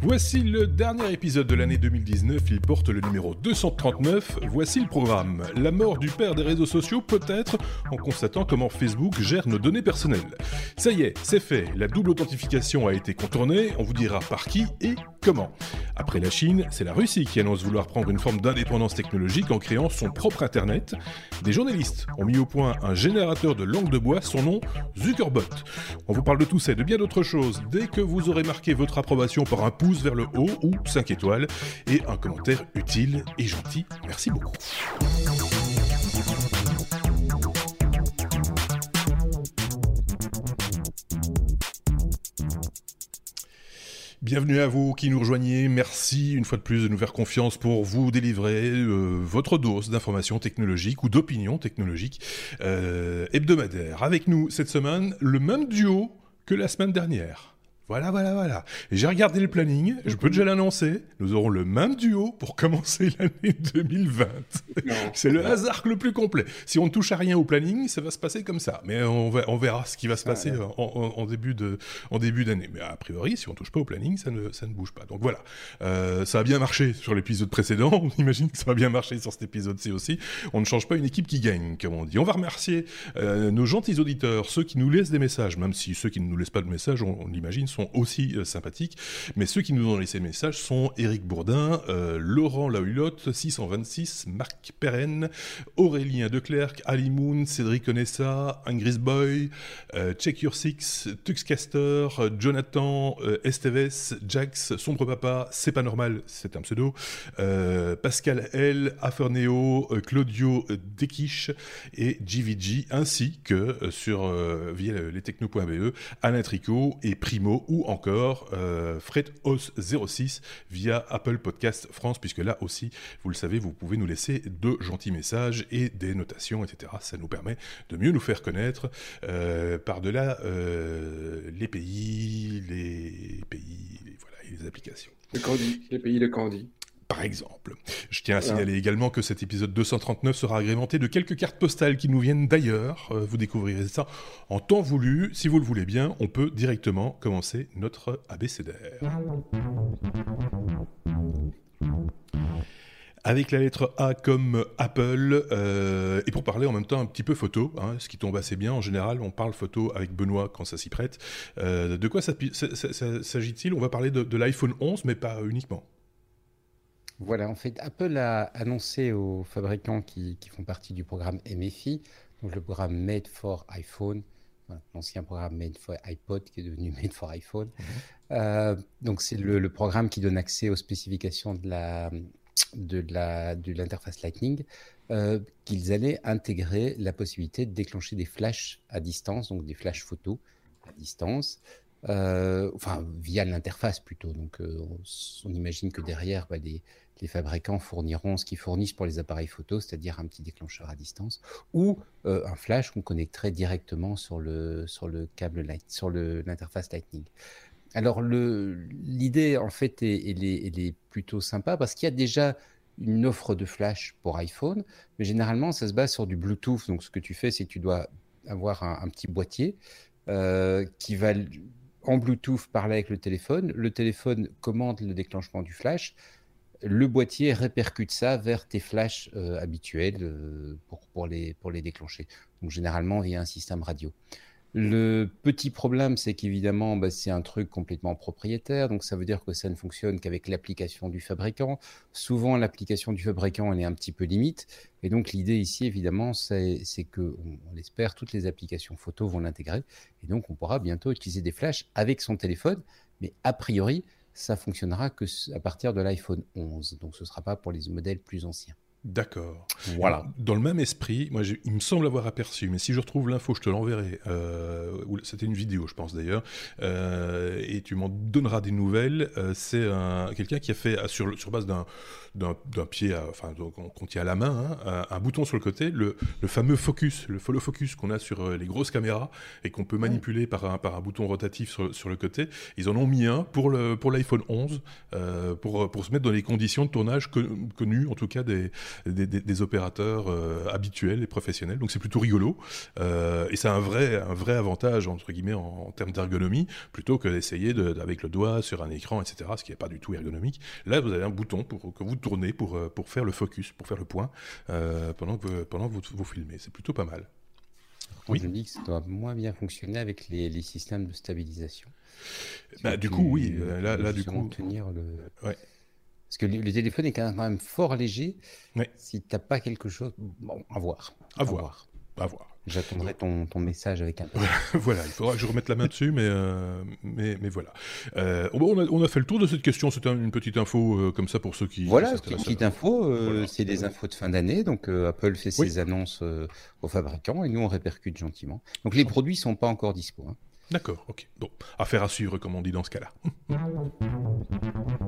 Voici le dernier épisode de l'année 2019, il porte le numéro 239. Voici le programme. La mort du père des réseaux sociaux peut-être en constatant comment Facebook gère nos données personnelles. Ça y est, c'est fait, la double authentification a été contournée, on vous dira par qui et comment. Après la Chine, c'est la Russie qui annonce vouloir prendre une forme d'indépendance technologique en créant son propre Internet. Des journalistes ont mis au point un générateur de langue de bois, son nom Zuckerbot. On vous parle de tout ça et de bien d'autres choses dès que vous aurez marqué votre approbation par un pouce vers le haut ou 5 étoiles et un commentaire utile et gentil. Merci beaucoup. Bienvenue à vous qui nous rejoignez. Merci une fois de plus de nous faire confiance pour vous délivrer euh, votre dose d'informations technologiques ou d'opinions technologiques euh, hebdomadaires. Avec nous cette semaine, le même duo que la semaine dernière. Voilà, voilà, voilà. J'ai regardé le planning, je peux déjà l'annoncer, nous aurons le même duo pour commencer l'année 2020. C'est le hasard le plus complet. Si on ne touche à rien au planning, ça va se passer comme ça. Mais on, on verra ce qui va se passer en, début de, en début d'année. Mais a priori, si on ne touche pas au planning, ça ne, ça ne bouge pas. Donc voilà, euh, ça a bien marché sur l'épisode précédent. On imagine que ça va bien marcher sur cet épisode-ci aussi. On ne change pas une équipe qui gagne, comme on dit. On va remercier euh, nos gentils auditeurs, ceux qui nous laissent des messages, même si ceux qui ne nous laissent pas de messages, on, on l'imagine, aussi euh, sympathiques. Mais ceux qui nous ont laissé le message sont Éric Bourdin, euh, Laurent Lahulotte, 626, Marc Perren, Aurélien Declercq, Ali Moon, Cédric Onessa, Ingris Boy, euh, Check Your Six, Tuxcaster, Jonathan, Esteves, Jax, Sombre Papa, C'est pas normal, c'est un pseudo, Pascal L, Aferneo, Claudio Dekish et GVG, ainsi que sur via lestechno.be, Alain Tricot et Primo ou encore euh, Fred Os 06 via Apple Podcast France, puisque là aussi, vous le savez, vous pouvez nous laisser de gentils messages et des notations, etc. Ça nous permet de mieux nous faire connaître euh, par-delà euh, les pays, les pays, voilà, les applications. Le candy, les pays de candy par exemple. Je tiens à signaler également que cet épisode 239 sera agrémenté de quelques cartes postales qui nous viennent d'ailleurs. Euh, vous découvrirez ça en temps voulu. Si vous le voulez bien, on peut directement commencer notre abécédaire. Avec la lettre A comme Apple, euh, et pour parler en même temps un petit peu photo, hein, ce qui tombe assez bien, en général on parle photo avec Benoît quand ça s'y prête. Euh, de quoi s'agit-il? On va parler de l'iPhone 11, mais pas uniquement. Voilà, en fait, Apple a annoncé aux fabricants qui, font partie du programme MFI, donc le programme Made for iPhone, l'ancien programme Made for iPod qui est devenu Made for iPhone. Mhm. Euh, donc c'est le, programme qui donne accès aux spécifications de la de la de l'interface Lightning, euh, qu'ils allaient intégrer la possibilité de déclencher des flashs à distance, donc des flash photos à distance. Euh, enfin via l'interface plutôt. Donc on, imagine que derrière, bah, les, les fabricants fourniront ce qu'ils fournissent pour les appareils photo, c'est-à-dire un petit déclencheur à distance, ou euh, un flash qu'on connecterait directement sur le, câble light, sur l'interface Lightning. Alors l'idée en fait est, plutôt sympa parce qu'il y a déjà une offre de flash pour iPhone, mais généralement ça se base sur du Bluetooth. Donc ce que tu fais, c'est que tu dois avoir un, petit boîtier euh, qui va en Bluetooth parler avec le téléphone. Le téléphone commande le déclenchement du flash le boîtier répercute ça vers tes flashs euh, habituels euh, pour, pour, les, pour les déclencher. Donc généralement via un système radio. Le petit problème, c'est qu'évidemment, bah, c'est un truc complètement propriétaire, donc ça veut dire que ça ne fonctionne qu'avec l'application du fabricant. Souvent, l'application du fabricant, elle est un petit peu limite. Et donc, l'idée ici, évidemment, c'est que, on, l'espère, toutes les applications photo vont l'intégrer. Et donc, on pourra bientôt utiliser des flashs avec son téléphone. Mais a priori, ça fonctionnera que à partir de l'iPhone 11. Donc ce ne sera pas pour les modèles plus anciens. D'accord. Voilà. Dans le même esprit, moi, il me semble avoir aperçu, mais si je retrouve l'info, je te l'enverrai. Euh, C'était une vidéo, je pense d'ailleurs, euh, et tu m'en donneras des nouvelles. Euh, c'est quelqu'un qui a fait sur, sur base d'un d'un pied, enfin qu'on tient à la main, hein, un, bouton sur le côté, le, fameux focus, le follow focus qu'on a sur les grosses caméras et qu'on peut manipuler par, un, par un bouton rotatif sur, le côté. Ils en ont mis un pour le pour l'iPhone 11 pour pour se mettre dans les conditions de tournage connues, en tout cas des des, opérateurs habituels et professionnels. Donc c'est plutôt rigolo et c'est un vrai, un vrai avantage entre guillemets en, termes d'ergonomie plutôt que d'essayer de, avec le doigt sur un écran, etc. Ce qui n'est pas du tout ergonomique. Là, vous avez un bouton pour que vous tournez pour pour faire le focus, pour faire le point pendant que pendant que vous, vous filmez. C'est plutôt pas mal. Oui. Je me dis que ça doit moins bien fonctionner avec les, systèmes de stabilisation. Bah, du coup, oui. Euh, là, là du coup. Tenir le... Parce que le, téléphone est quand même fort léger. Si tu n'as pas quelque chose. Bon, à voir. À, voir. À voir. J'attendrai ton, ton, message avec un. voilà, il faudra que je remette la main dessus, mais, euh, mais, mais voilà. Euh, on, a, on, a, fait le tour de cette question. C'était une petite info euh, comme ça pour ceux qui. Voilà, une petite info. C'est des infos de fin d'année. Donc Apple fait ses annonces aux fabricants et nous on répercute gentiment. Donc les produits sont pas encore dispo. Hein. D'accord, ok. Bon, affaire à suivre, comme on dit dans ce cas-là.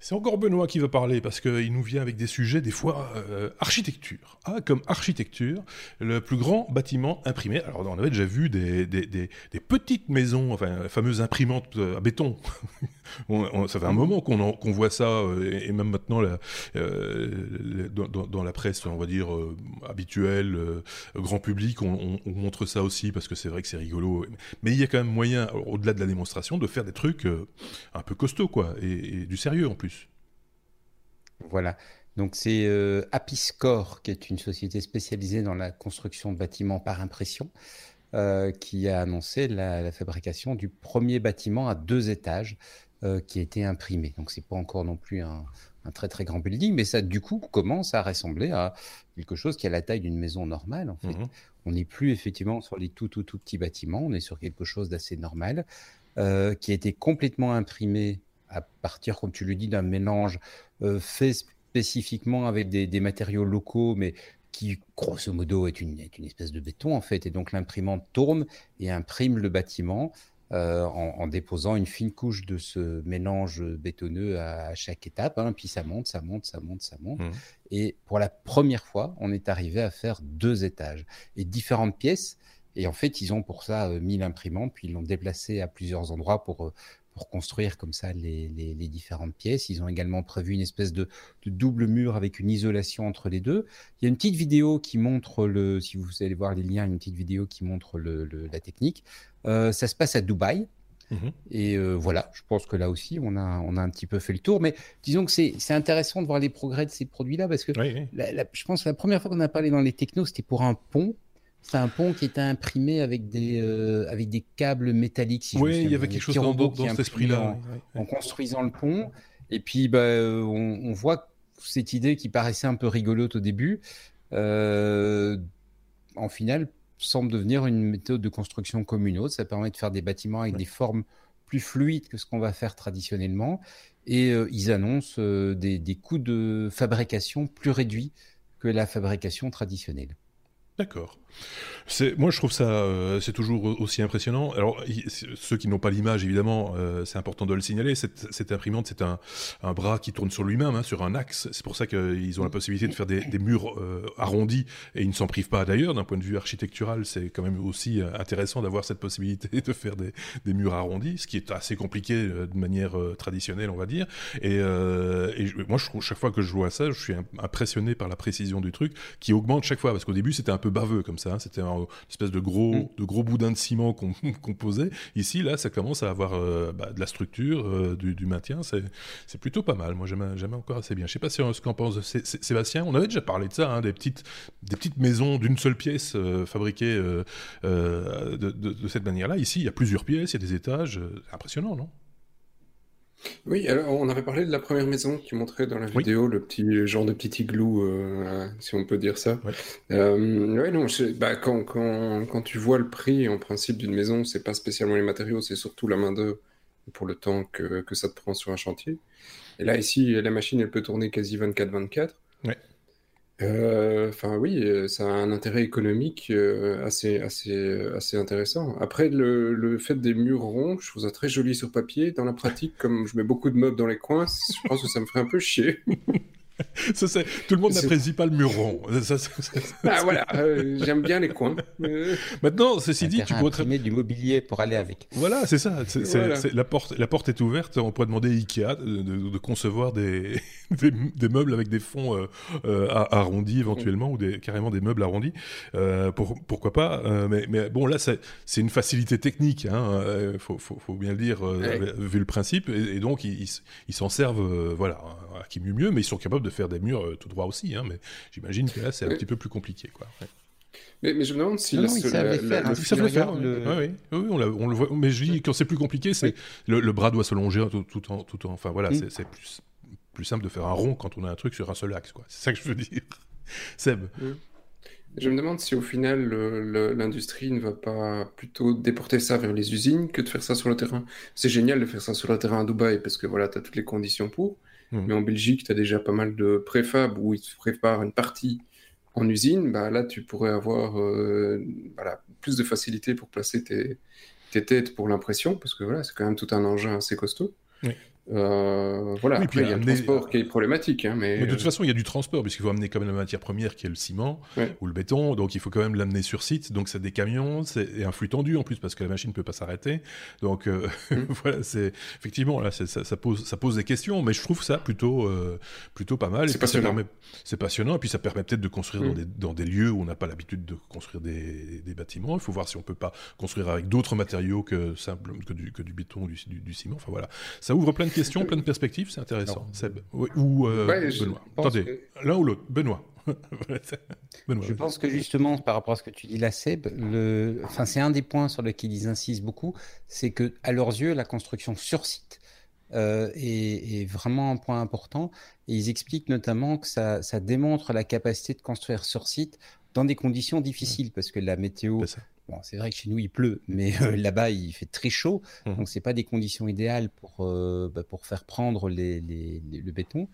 C'est encore Benoît qui veut parler parce qu'il nous vient avec des sujets des fois euh, architecture. Ah, comme architecture, le plus grand bâtiment imprimé. Alors on avait déjà vu des, petites maisons, enfin les fameuses imprimantes euh, à béton. ça fait un moment qu'on voit ça euh, et même maintenant dans, la presse, on va dire habituelle, grand public, on, on, montre ça aussi parce que c'est vrai que c'est rigolo. Mais il y a quand même moyen, au-delà de la démonstration, de faire des trucs un peu costauds quoi et du sérieux en plus. Voilà. Donc c'est euh, Apiscore, qui est une société spécialisée dans la construction de bâtiments par impression, euh, qui a annoncé la, fabrication du premier bâtiment à deux étages euh, qui a été imprimé. Donc c'est pas encore non plus un, très très grand building, mais ça du coup commence à ressembler à quelque chose qui a la taille d'une maison normale. En fait. Mmh on n'est plus effectivement sur les tout tout tout petits bâtiments, on est sur quelque chose d'assez normal, qui a été complètement imprimé à partir, comme tu le dis, d'un mélange euh, fait spécifiquement avec des, matériaux locaux, mais qui, grosso modo, est une, une, espèce de béton, en fait. Et donc, l'imprimante tourne et imprime le bâtiment euh, en, déposant une fine couche de ce mélange bétonneux à, chaque étape. Hein. puis ça monte, ça monte, ça monte, ça monte. Mmh. Et pour la première fois, on est arrivé à faire deux étages et différentes pièces. Et en fait, ils ont pour ça euh, mis l'imprimante, puis ils l'ont déplacé à plusieurs endroits pour pour construire comme ça les, différentes pièces. Ils ont également prévu une espèce de, double mur avec une isolation entre les deux. Il y a une petite vidéo qui montre le, si vous allez voir les liens, une petite vidéo qui montre la technique. Euh, ça se passe à Dubaï. Mhm. Et euh, voilà, je pense que là aussi, on a, on a un petit peu fait le tour. Mais disons que c'est intéressant de voir les progrès de ces produits-là parce que je pense que la première fois qu'on a parlé dans les technos, c'était pour un pont. C'est un pont qui était imprimé avec des, euh, avec des câbles métalliques. oui, il y avait quelque chose dans, dans cet esprit-là. En, construisant le pont. Et puis, bah, euh, on, voit cette idée qui paraissait un peu rigolote au début, euh, en final, semble devenir une méthode de construction comme une autre. Ça permet de faire des bâtiments avec des formes plus fluides que ce qu'on va faire traditionnellement. Et ils annoncent des, des coûts de fabrication plus réduits que la fabrication traditionnelle. D'accord. Moi, je trouve ça, euh, c'est toujours aussi impressionnant. Alors, ceux qui n'ont pas l'image, évidemment, euh, c'est important de le signaler. Cette, imprimante, c'est un, bras qui tourne sur lui-même, hein, sur un axe. C'est pour ça qu'ils ont la possibilité de faire des, murs euh, arrondis et ils ne s'en privent pas. D'ailleurs, d'un point de vue architectural, c'est quand même aussi intéressant d'avoir cette possibilité de faire des, murs arrondis, ce qui est assez compliqué de manière traditionnelle, on va dire. Et, moi, je trouve chaque fois que je vois ça, je suis impressionné par la précision du truc qui augmente chaque fois, parce qu'au début, c'était un peu baveux comme ça. C'était une espèce de gros, mm. de gros boudin de ciment qu'on posait. Ici, là, ça commence à avoir euh, bah, de la structure, euh, du, maintien. C'est plutôt pas mal. Moi, j'aime encore assez bien. Je sais pas si, ce qu'en pense Sébastien. On avait déjà parlé de ça, hein, des, petites, des petites maisons d'une seule pièce euh, fabriquées de, de, cette manière-là. Ici, il y a plusieurs pièces, il y a des étages. impressionnant, non? Oui, alors on avait parlé de la première maison qui montrait dans la vidéo le petit genre de petit igloo, euh, si on peut dire ça. Euh, non, bah, quand, quand, quand, tu vois le prix en principe d'une maison, c'est pas spécialement les matériaux, c'est surtout la main d'œuvre pour le temps que, que, ça te prend sur un chantier. Et là, ici, la machine, elle peut tourner quasi 24-24. Ouais. Euh, enfin oui, euh, ça a un intérêt économique euh, assez, assez, assez intéressant. Après, le, le, fait des murs ronds, je trouve ça très joli sur papier. Dans la pratique, comme je mets beaucoup de meubles dans les coins, je pense que ça me ferait un peu chier. ça, tout le monde n'apprécie pas le mur rond. ah, voilà, euh, j'aime bien les coins. Maintenant, ceci dit, tu pourrais très... du mobilier pour aller avec. Voilà, c'est ça. la, porte, la porte est ouverte. On pourrait demander à Ikea de, concevoir des, des, meubles avec des fonds euh, euh, arrondis éventuellement, ou des, carrément des meubles arrondis. pour, pourquoi pas mais, mais, bon, là, c'est une facilité technique. Il hein, faut, faut, faut, bien le dire, vu le principe. Et, donc, ils s'en servent, voilà, qui mieux mieux, mais ils sont capables de faire des murs euh, tout droit aussi. Hein, mais j'imagine que là, c'est un petit peu plus compliqué. Quoi. Mais, mais, je me demande si non, ils savent le faire. Hein, ils savent le faire. Le... Oui, oui, on, on, le voit. Mais je dis quand c'est plus compliqué, c'est le, le, bras doit se longer tout, tout en, tout en. Enfin voilà, mm. c'est plus plus simple de faire un rond quand on a un truc sur un seul axe. C'est ça que je veux dire. Seb. Mm. Je me demande si au final l'industrie ne va pas plutôt déporter ça vers les usines que de faire ça sur le terrain. C'est génial de faire ça sur le terrain à Dubaï parce que voilà, tu as toutes les conditions pour. Mmh. Mais en Belgique, tu as déjà pas mal de préfab où ils te préparent une partie en usine. Bah, là, tu pourrais avoir euh, voilà, plus de facilité pour placer tes, tes têtes pour l'impression, parce que voilà, c'est quand même tout un engin assez costaud. Oui. Euh, voilà, après, il y a le transport qui est problématique. Hein, mais... de toute façon, il y a du transport, puisqu'il faut amener quand même la matière première qui est le ciment ou le béton, donc il faut quand même l'amener sur site. Donc c'est des camions, c'est un flux tendu en plus, parce que la machine ne peut pas s'arrêter. Donc euh, mmh. voilà, c'est effectivement, là, ça, ça, pose, ça pose des questions, mais je trouve ça plutôt, euh, plutôt pas mal. C'est passionnant. C'est passionnant, et puis ça permet peut-être de construire dans, mmh. des, dans, des, lieux où on n'a pas l'habitude de construire des, des, bâtiments. Il faut voir si on peut pas construire avec d'autres matériaux que, simple, que, du, que du béton ou du, du, du ciment. Enfin voilà, ça ouvre plein de questions, plein de perspectives, c'est intéressant. Seb. Ou euh, Benoît. Attendez, l'un ou l'autre. Benoît. Je pense que justement, par rapport à ce que tu dis là, Seb, le... enfin, c'est un des points sur lesquels ils insistent beaucoup, c'est que à leurs yeux, la construction sur site euh, est, est, vraiment un point important. Et ils expliquent notamment que ça, ça, démontre la capacité de construire sur site dans des conditions difficiles, parce que la météo Bon, c'est vrai que chez nous il pleut, mais euh, là-bas il fait très chaud, mmh. donc c'est pas des conditions idéales pour euh, bah, pour faire prendre les, les, le béton.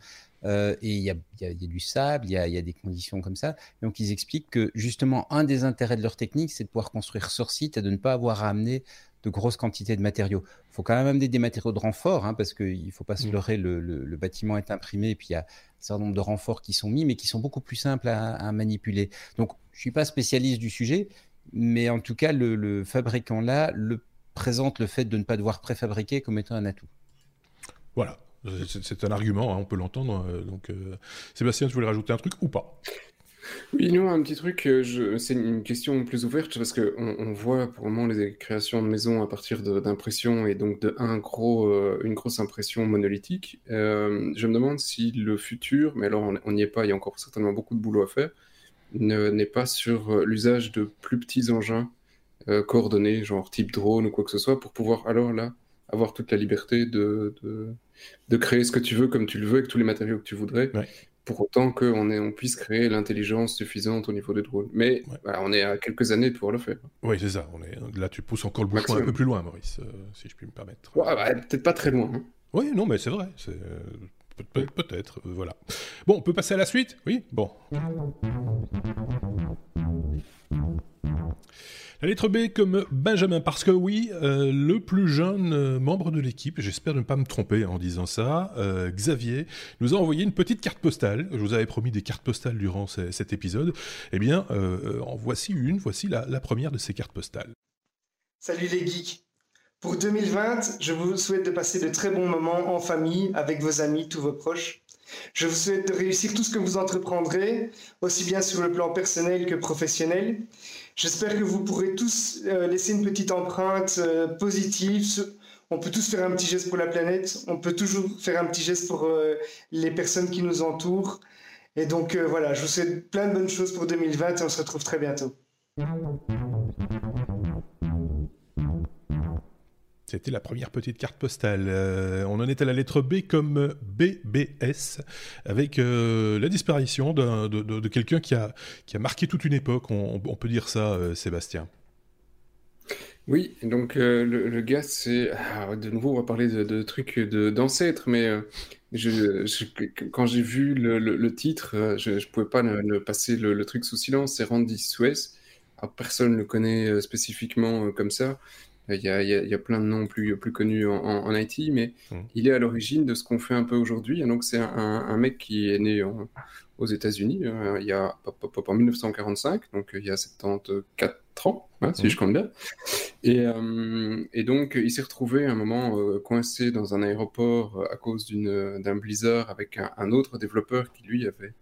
Euh, et il y a, y a, du sable, il y a, y a, des conditions comme ça. Donc ils expliquent que justement un des intérêts de leur technique, c'est de pouvoir construire sur site et de ne pas avoir à amener de grosses quantités de matériaux. Il faut quand même amener des matériaux de renfort, hein, parce qu'il ne faut pas se mmh. leurrer, le, le, le, bâtiment est imprimé, et puis il y a un certain nombre de renforts qui sont mis, mais qui sont beaucoup plus simples à, à manipuler. Donc je ne suis pas spécialiste du sujet, mais en tout cas, le, fabricant là le présente le fait de ne pas devoir préfabriquer comme étant un atout. Voilà, c'est un argument, hein, on peut l'entendre. Euh, donc, euh, Sébastien, tu voulais rajouter un truc ou pas? Oui, non, un petit truc, euh, c'est une question plus ouverte parce qu'on on voit pour le moment les créations de maisons à partir d'impressions et donc de un gros, une grosse impression monolithique. je me demande si le futur, mais alors on n'y est pas, il y a encore certainement beaucoup de boulot à faire, n'est pas sur euh, l'usage de plus petits engins euh, coordonnés, genre type drone ou quoi que ce soit, pour pouvoir alors là avoir toute la liberté de, de, créer ce que tu veux comme tu le veux avec tous les matériaux que tu voudrais. Pour autant qu'on on puisse créer l'intelligence suffisante au niveau des drones. Mais bah, on est à quelques années de pouvoir le faire. Oui, c'est ça. On est... Là, tu pousses encore le bouchon un peu plus loin, Maurice, euh, si je puis me permettre. Peut-être pas très loin. Hein. Oui, non, mais c'est vrai. Peut-être, euh, voilà. Bon, on peut passer à la suite? Oui? Bon. La lettre B comme Benjamin, parce que oui, euh, le plus jeune euh, membre de l'équipe, j'espère ne pas me tromper en disant ça, Xavier, nous a envoyé une petite carte postale. Je vous avais promis des cartes postales durant cet épisode. Eh bien, en voici une, voici la, la première de ces cartes postales. Salut les geeks pour 2020, je vous souhaite de passer de très bons moments en famille, avec vos amis, tous vos proches. Je vous souhaite de réussir tout ce que vous entreprendrez, aussi bien sur le plan personnel que professionnel. J'espère que vous pourrez tous euh, laisser une petite empreinte euh, positive. On peut tous faire un petit geste pour la planète, on peut toujours faire un petit geste pour euh, les personnes qui nous entourent. Et donc voilà, je vous souhaite plein de bonnes choses pour 2020 et on se retrouve très bientôt. C'était la première petite carte postale. Euh, on en est à la lettre B comme BBS, avec euh, la disparition de, quelqu'un qui a, qui a marqué toute une époque, on, peut dire ça, euh, Sébastien. Oui, donc le, gars, c'est... Ah, de nouveau, on va parler de, trucs d'ancêtres, mais quand j'ai vu le, titre, je ne pouvais pas ne, passer le, truc sous silence, c'est Randy Suez. personne ne le connaît spécifiquement comme ça. Il y, a, il y a, plein de noms plus, plus connus en, en, IT, mais mmh. il est à l'origine de ce qu'on fait un peu aujourd'hui. Donc, c'est un, un, mec qui est né aux États-Unis euh, il y a en 1945, donc il y a 74 ans, hein, si mmh. je compte bien. Et, euh, et donc, il s'est retrouvé à un moment euh, coincé dans un aéroport à cause d'un blizzard avec un, un, autre développeur qui, lui, avait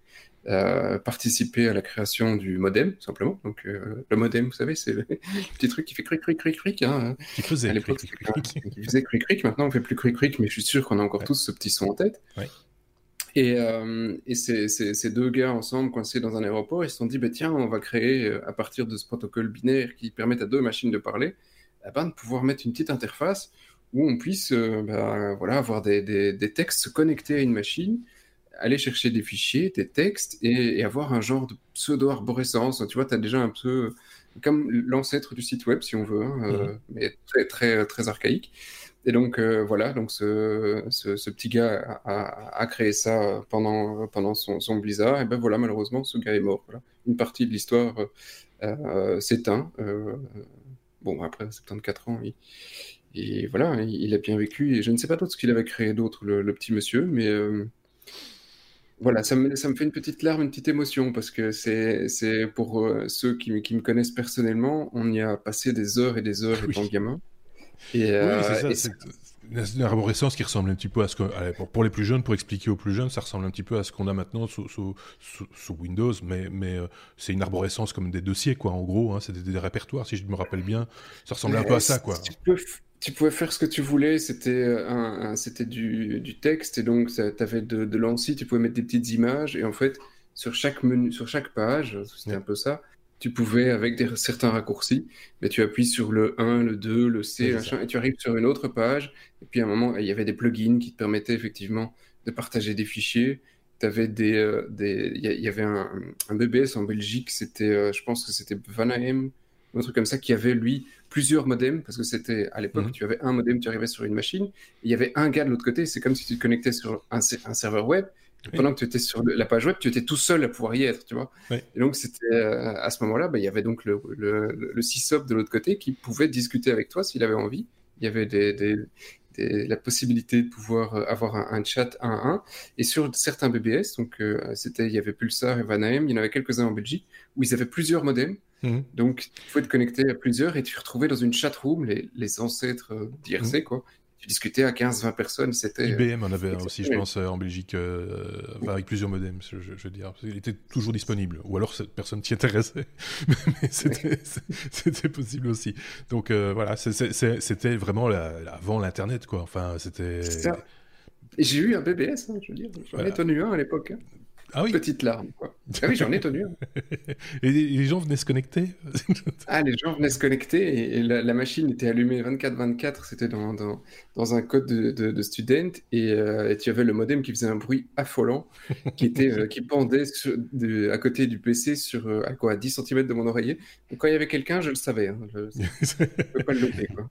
euh, participer à la création du modem, simplement. Donc, euh, le modem, vous savez, c'est le petit truc qui fait cric, cric, cric, cric. Hein. Qui faisait à l'époque, qui faisait cric, cric. Maintenant, on fait plus cric, cric, mais je suis sûr qu'on a encore tous ce petit son en tête. Et, euh, et ces, ces, deux gars ensemble, coincés dans un aéroport, ils se sont dit, bah, tiens, on va créer, euh, à partir de ce protocole binaire qui permet à deux machines de parler, eh ben, de pouvoir mettre une petite interface où on puisse bah, voilà, avoir des, des, des, textes se connecter à une machine aller chercher des fichiers, des textes et, avoir un genre de pseudo-arborescence. Tu vois, tu as déjà un peu comme l'ancêtre du site web, si on veut, hein, euh, mhm. mais très, très, très archaïque. Et donc, euh, voilà, donc ce, ce, petit gars a, a, créé ça pendant, pendant son, son, Blizzard. Et ben voilà, malheureusement, ce gars est mort. Voilà. Une partie de l'histoire euh, s'éteint. bon, après 74 ans, il, et voilà, il, a bien vécu. Et je ne sais pas d'autre ce qu'il avait créé d'autre, le, le, petit monsieur, mais voilà, ça me, ça me fait une petite larme, une petite émotion, parce que c'est, pour euh, ceux qui, qui me connaissent personnellement, on y a passé des heures et des heures étant gamin. Et, oui, euh, c'est une arborescence qui ressemble un petit peu à ce que, pour les plus jeunes, pour expliquer aux plus jeunes, ça ressemble un petit peu à ce qu'on a maintenant sous, sous, sous, Windows, mais, mais euh, c'est une arborescence comme des dossiers, quoi, en gros, hein, c'est des, répertoires, si je me rappelle bien, ça ressemble un peu à ça, quoi. tu pouvais faire ce que tu voulais, c'était euh, un, c'était du, du, texte et donc tu avais de, de l'ANSI, tu pouvais mettre des petites images et en fait sur chaque menu, sur chaque page, c'était un peu ça, tu pouvais avec des, certains raccourcis, mais tu appuies sur le 1, le 2, le C, et tu arrives sur une autre page et puis à un moment il y avait des plugins qui te permettaient effectivement de partager des fichiers. Tu avais des, euh, des, il y, avait un, un, BBS en Belgique, c'était, euh, je pense que c'était Vanahem, un truc comme ça, qui avait lui plusieurs modems, parce que c'était à l'époque, mhm. tu avais un modem, tu arrivais sur une machine, il y avait un gars de l'autre côté, c'est comme si tu te connectais sur un, un serveur web, pendant que tu étais sur la page web, tu étais tout seul à pouvoir y être, tu vois. Et donc, c'était euh, à ce moment-là, bah, il y avait donc le, le, le sysop de l'autre côté qui pouvait discuter avec toi s'il avait envie. Il y avait des, des, la possibilité de pouvoir euh, avoir un, chat 1 à 1. Et sur certains BBS, donc euh, c'était, il y avait Pulsar et Vanahem, il y en avait quelques-uns en Belgique, où ils avaient plusieurs modems. Mhm. Donc, tu pouvais te connecter à plusieurs et tu retrouvais dans une chat room les, les ancêtres d'IRC, mhm. quoi tu discutais à 15-20 personnes. C'était IBM en avait aussi, je pense, en Belgique, avec plusieurs modems, je, veux dire. Il était toujours disponible, ou alors cette personne s'y intéressait, mais c'était possible aussi. Donc voilà, c'était vraiment avant l'Internet, quoi. Enfin, c'était. J'ai eu un BBS, hein, je veux dire. J'en ai tenu un à l'époque. Hein. Ah oui. Petite larme, quoi. Ah oui, j'en ai tenu. et les gens venaient se connecter Ah, les gens venaient se connecter et, la, machine était allumée 24-24. C'était dans, dans, dans, un code de, de, student euh, et, tu avais le modem qui faisait un bruit affolant qui, était, euh, qui pendait de, à côté du PC sur euh, à quoi, 10 cm de mon oreiller. Donc quand il y avait quelqu'un, je le savais. Hein. je ne pouvais pas le louper. Quoi.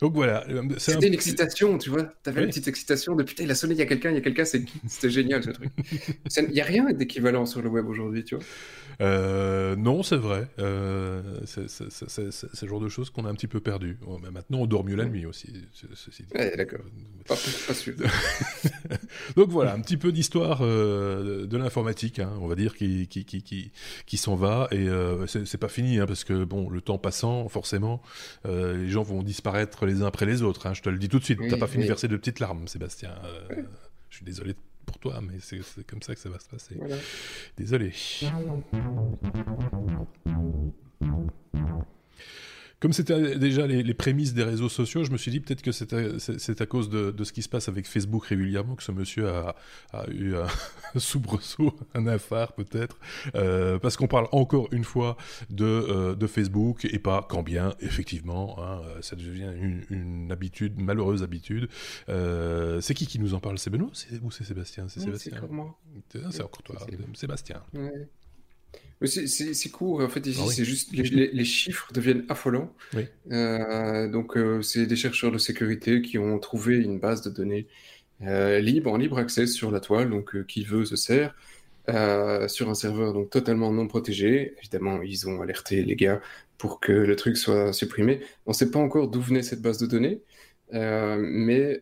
Donc voilà. C'était une excitation, tu vois. Tu avais une petite excitation de putain, il a sonné, il y a quelqu'un, il y a quelqu'un, c'est qui? C'était génial ce truc. Il a rien d'équivalent sur le web aujourd'hui, tu vois. Euh, non, c'est vrai. Euh, c'est le genre de choses qu'on a un petit peu perdu. mais maintenant, on dort mieux la nuit aussi. d'accord. Pas, pas sûr. Donc voilà, un petit peu d'histoire euh, de l'informatique, hein, on va dire, qui, qui, qui, qui, qui s'en va. Et c'est pas fini, hein, parce que bon, le temps passant, forcément, les gens vont disparaître les uns après les autres. Hein, je te le dis tout de suite. T'as pas fini de verser de petites larmes, Sébastien. Je suis désolé pour toi, mais c'est comme ça que ça va se passer. Désolé. Comme c'était déjà les, prémices des réseaux sociaux, je me suis dit peut-être que c'est à, cause de, ce qui se passe avec Facebook régulièrement que ce monsieur a, eu un soubresaut, un affare peut-être, euh, parce qu'on parle encore une fois de, euh, Facebook et pas quand bien, effectivement, hein, ça devient une, habitude, une malheureuse habitude. Euh, c'est qui qui nous en parle? C'est Benoît? Ou c'est Sébastien? C'est Sébastien? C'est encore toi, Sébastien. C'est court, en fait, ici, ah c'est juste les, chiffres deviennent affolants. Euh, donc, euh, c'est des chercheurs de sécurité qui ont trouvé une base de données euh, libre, en libre accès sur la toile, donc qui veut se sert. sur un serveur donc totalement non protégé. Évidemment, ils ont alerté les gars pour que le truc soit supprimé. On ne sait pas encore d'où venait cette base de données, mais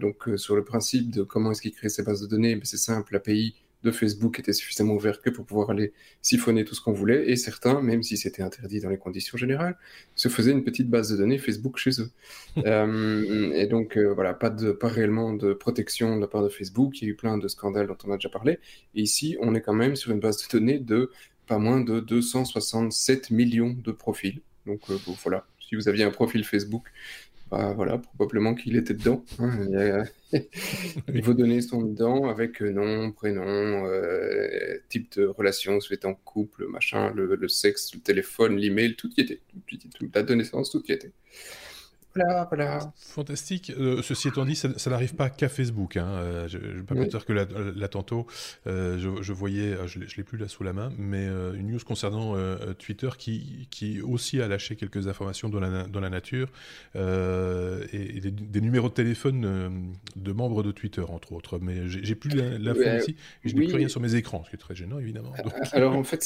donc sur le principe de comment est-ce qu'ils créent ces bases de données, ben, c'est simple, l'API de Facebook était suffisamment ouvert que pour pouvoir aller siphonner tout ce qu'on voulait, et certains, même si c'était interdit dans les conditions générales, se faisaient une petite base de données Facebook chez eux. Euh, et donc euh, voilà, pas, de, pas réellement de protection de la part de Facebook, il y a eu plein de scandales dont on a déjà parlé, et ici on est quand même sur une base de données de pas moins de 267 millions de profils. Donc euh, voilà, si vous aviez un profil Facebook, bah, voilà, probablement qu'il était dedans. Hein. Vos données sont dedans avec euh, nom, prénom, euh, type de relation, si en couple, machin, le, sexe, le téléphone, l'email, tout y était. Tout, tout, la donnée tout y était. Voilà, voilà. Fantastique. Euh, ceci étant dit, ça, n'arrive pas qu'à Facebook. Hein. Euh, je ne vais pas dire que là, tantôt, euh, je, voyais, je ne l'ai plus là sous la main, mais une news concernant Twitter qui, qui aussi a lâché quelques informations dans la, dans la nature et, des, numéros de téléphone de membres de Twitter, entre autres. Mais j'ai plus l'info ici et je n'ai plus rien sur mes écrans, ce qui est très gênant, évidemment. Alors en fait,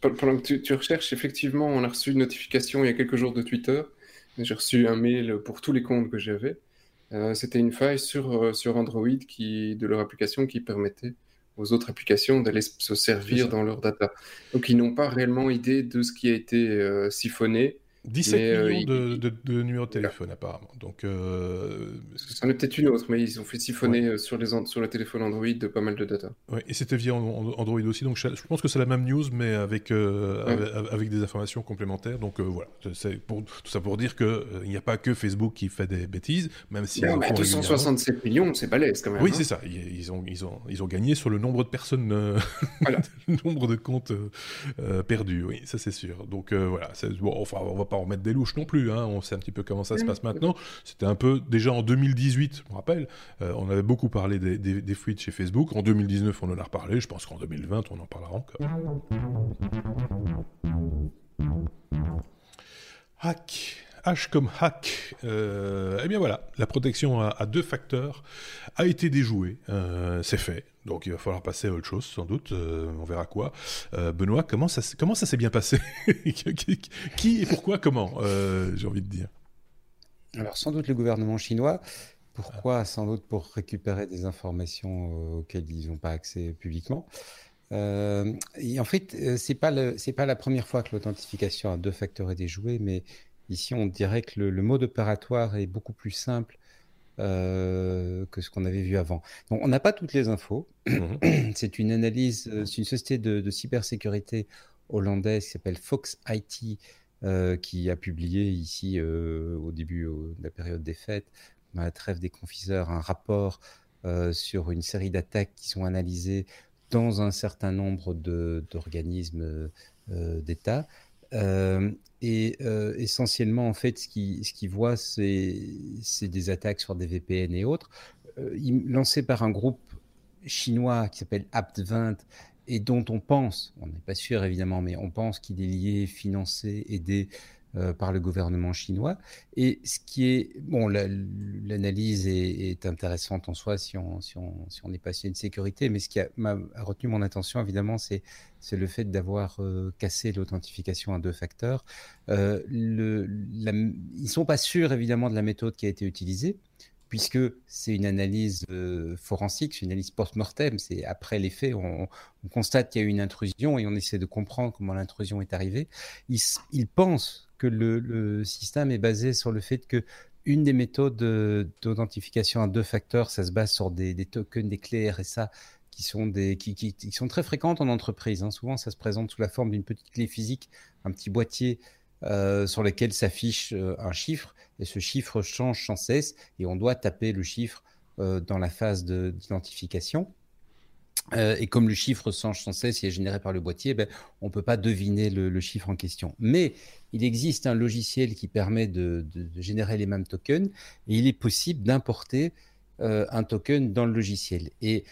pendant que tu, tu recherches, effectivement, on a reçu une notification il y a quelques jours de Twitter. J'ai reçu un mail pour tous les comptes que j'avais. Euh, c'était une faille sur, euh, sur Android qui, de leur application qui permettait aux autres applications d'aller se servir dans leur data. Donc ils n'ont pas réellement idée de ce qui a été euh, siphonné 17 euh, millions de, numéros de téléphone, apparemment. Donc, euh... Ça en est peut-être une autre, mais ils ont fait siphonner euh, sur, les sur le téléphone Android de pas mal de data. Oui, et c'était via Android aussi. Donc, je pense que c'est la même news, mais avec, euh, avec, des informations complémentaires. Donc, voilà. C'est pour, tout ça pour dire qu'il n'y a pas que Facebook qui fait des bêtises, même si. Non, mais 267 millions, c'est balèze quand même. Oui, hein. c'est ça. Ils ont, ils, ont, ils ont gagné sur le nombre de personnes, voilà. le nombre de comptes perdus. Oui, ça c'est sûr. Donc, voilà. Bon, enfin, on va pas en mettre des louches non plus. Hein. On sait un petit peu comment ça se passe maintenant. C'était un peu déjà en 2018, je me rappelle. Euh, on avait beaucoup parlé des, des, fuites chez Facebook. En 2019, on en a reparlé. Je pense qu'en 2020, on en parlera encore. Hack. H comme hack. Euh, eh bien voilà, la protection à, deux facteurs a été déjouée. Euh, c'est fait. Donc il va falloir passer à autre chose, sans doute. Euh, on verra quoi. Benoît, comment ça, s'est bien passé qui, et pourquoi Comment J'ai envie de dire? Alors sans doute le gouvernement chinois. Pourquoi? Sans doute pour récupérer des informations auxquelles ils n'ont pas accès publiquement. et en fait, c'est pas pas la première fois que l'authentification à deux facteurs est déjouée, mais ici on dirait que le mode opératoire est beaucoup plus simple euh, que ce qu'on avait vu avant. Donc, on n'a pas toutes les infos. Mhm. c'est une analyse, euh, c'est une société de, cybersécurité hollandaise qui s'appelle Fox IT euh, qui a publié ici au début de la période des fêtes, à la trêve des confiseurs, un rapport sur une série d'attaques qui sont analysées dans un certain nombre d'organismes d'État. Et euh, essentiellement, en fait, ce qu'ils ce qui voient, c'est des attaques sur des VPN et autres, euh, lancées par un groupe chinois qui s'appelle Apt20 et dont on pense, on n'est pas sûr évidemment, mais on pense qu'il est lié, financé, aidé euh, par le gouvernement chinois. Et ce qui est, bon, l'analyse est, intéressante en soi si on, si on, si on est passionné de sécurité, mais ce qui a, retenu mon attention, évidemment, c'est le fait d'avoir euh, cassé l'authentification à deux facteurs. Euh, le, ils ne sont pas sûrs, évidemment, de la méthode qui a été utilisée puisque c'est une analyse forensique, c'est une analyse post-mortem, c'est après les faits, on, constate qu'il y a eu une intrusion et on essaie de comprendre comment l'intrusion est arrivée. Ils, ils, pensent que le, système est basé sur le fait que une des méthodes d'authentification à deux facteurs, ça se base sur des, tokens, des clés RSA qui sont, des, qui, sont très fréquentes en entreprise. Hein. Souvent, ça se présente sous la forme d'une petite clé physique, un petit boîtier euh, sur lequel s'affiche euh, un chiffre, et ce chiffre change sans cesse, et on doit taper le chiffre euh, dans la phase d'identification. Euh, et comme le chiffre change sans cesse et est généré par le boîtier, ben, on ne peut pas deviner le, chiffre en question. Mais il existe un logiciel qui permet de, générer les mêmes tokens et il est possible d'importer euh, un token dans le logiciel. Et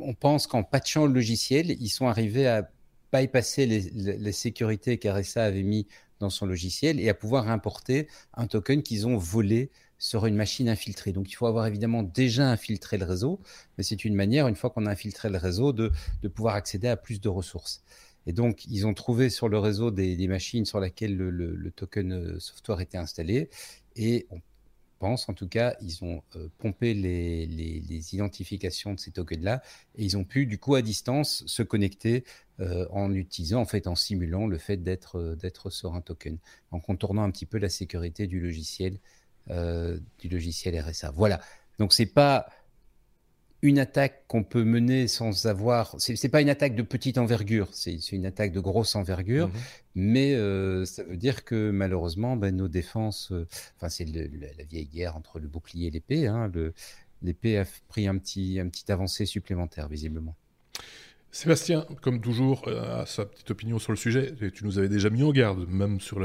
on pense qu'en patchant le logiciel, ils sont arrivés à bypasser les, sécurités qu'RSA avait mis dans son logiciel et à pouvoir importer un token qu'ils ont volé sur une machine infiltrée. Donc il faut avoir évidemment déjà infiltré le réseau, mais c'est une manière, une fois qu'on a infiltré le réseau, de, pouvoir accéder à plus de ressources. Et donc, ils ont trouvé sur le réseau des, machines sur lesquelles le, token euh, software était installé. Et on pense, en tout cas, ils ont euh, pompé les, les, identifications de ces tokens-là. Et ils ont pu, du coup, à distance, se connecter euh, en utilisant, en fait, en simulant le fait d'être d'être sur un token, en contournant un petit peu la sécurité du logiciel euh, du logiciel RSA. Voilà. Donc c'est pas une attaque qu'on peut mener sans avoir. C'est pas une attaque de petite envergure, c'est une attaque de grosse envergure, mhm. mais euh, ça veut dire que malheureusement, ben, nos défenses, euh, enfin c'est la vieille guerre entre le bouclier et l'épée. Hein, l'épée a pris un petit, un petit avancée supplémentaire visiblement. Sébastien, comme toujours, a sa petite opinion sur le sujet. tu nous avais déjà mis en garde, même sur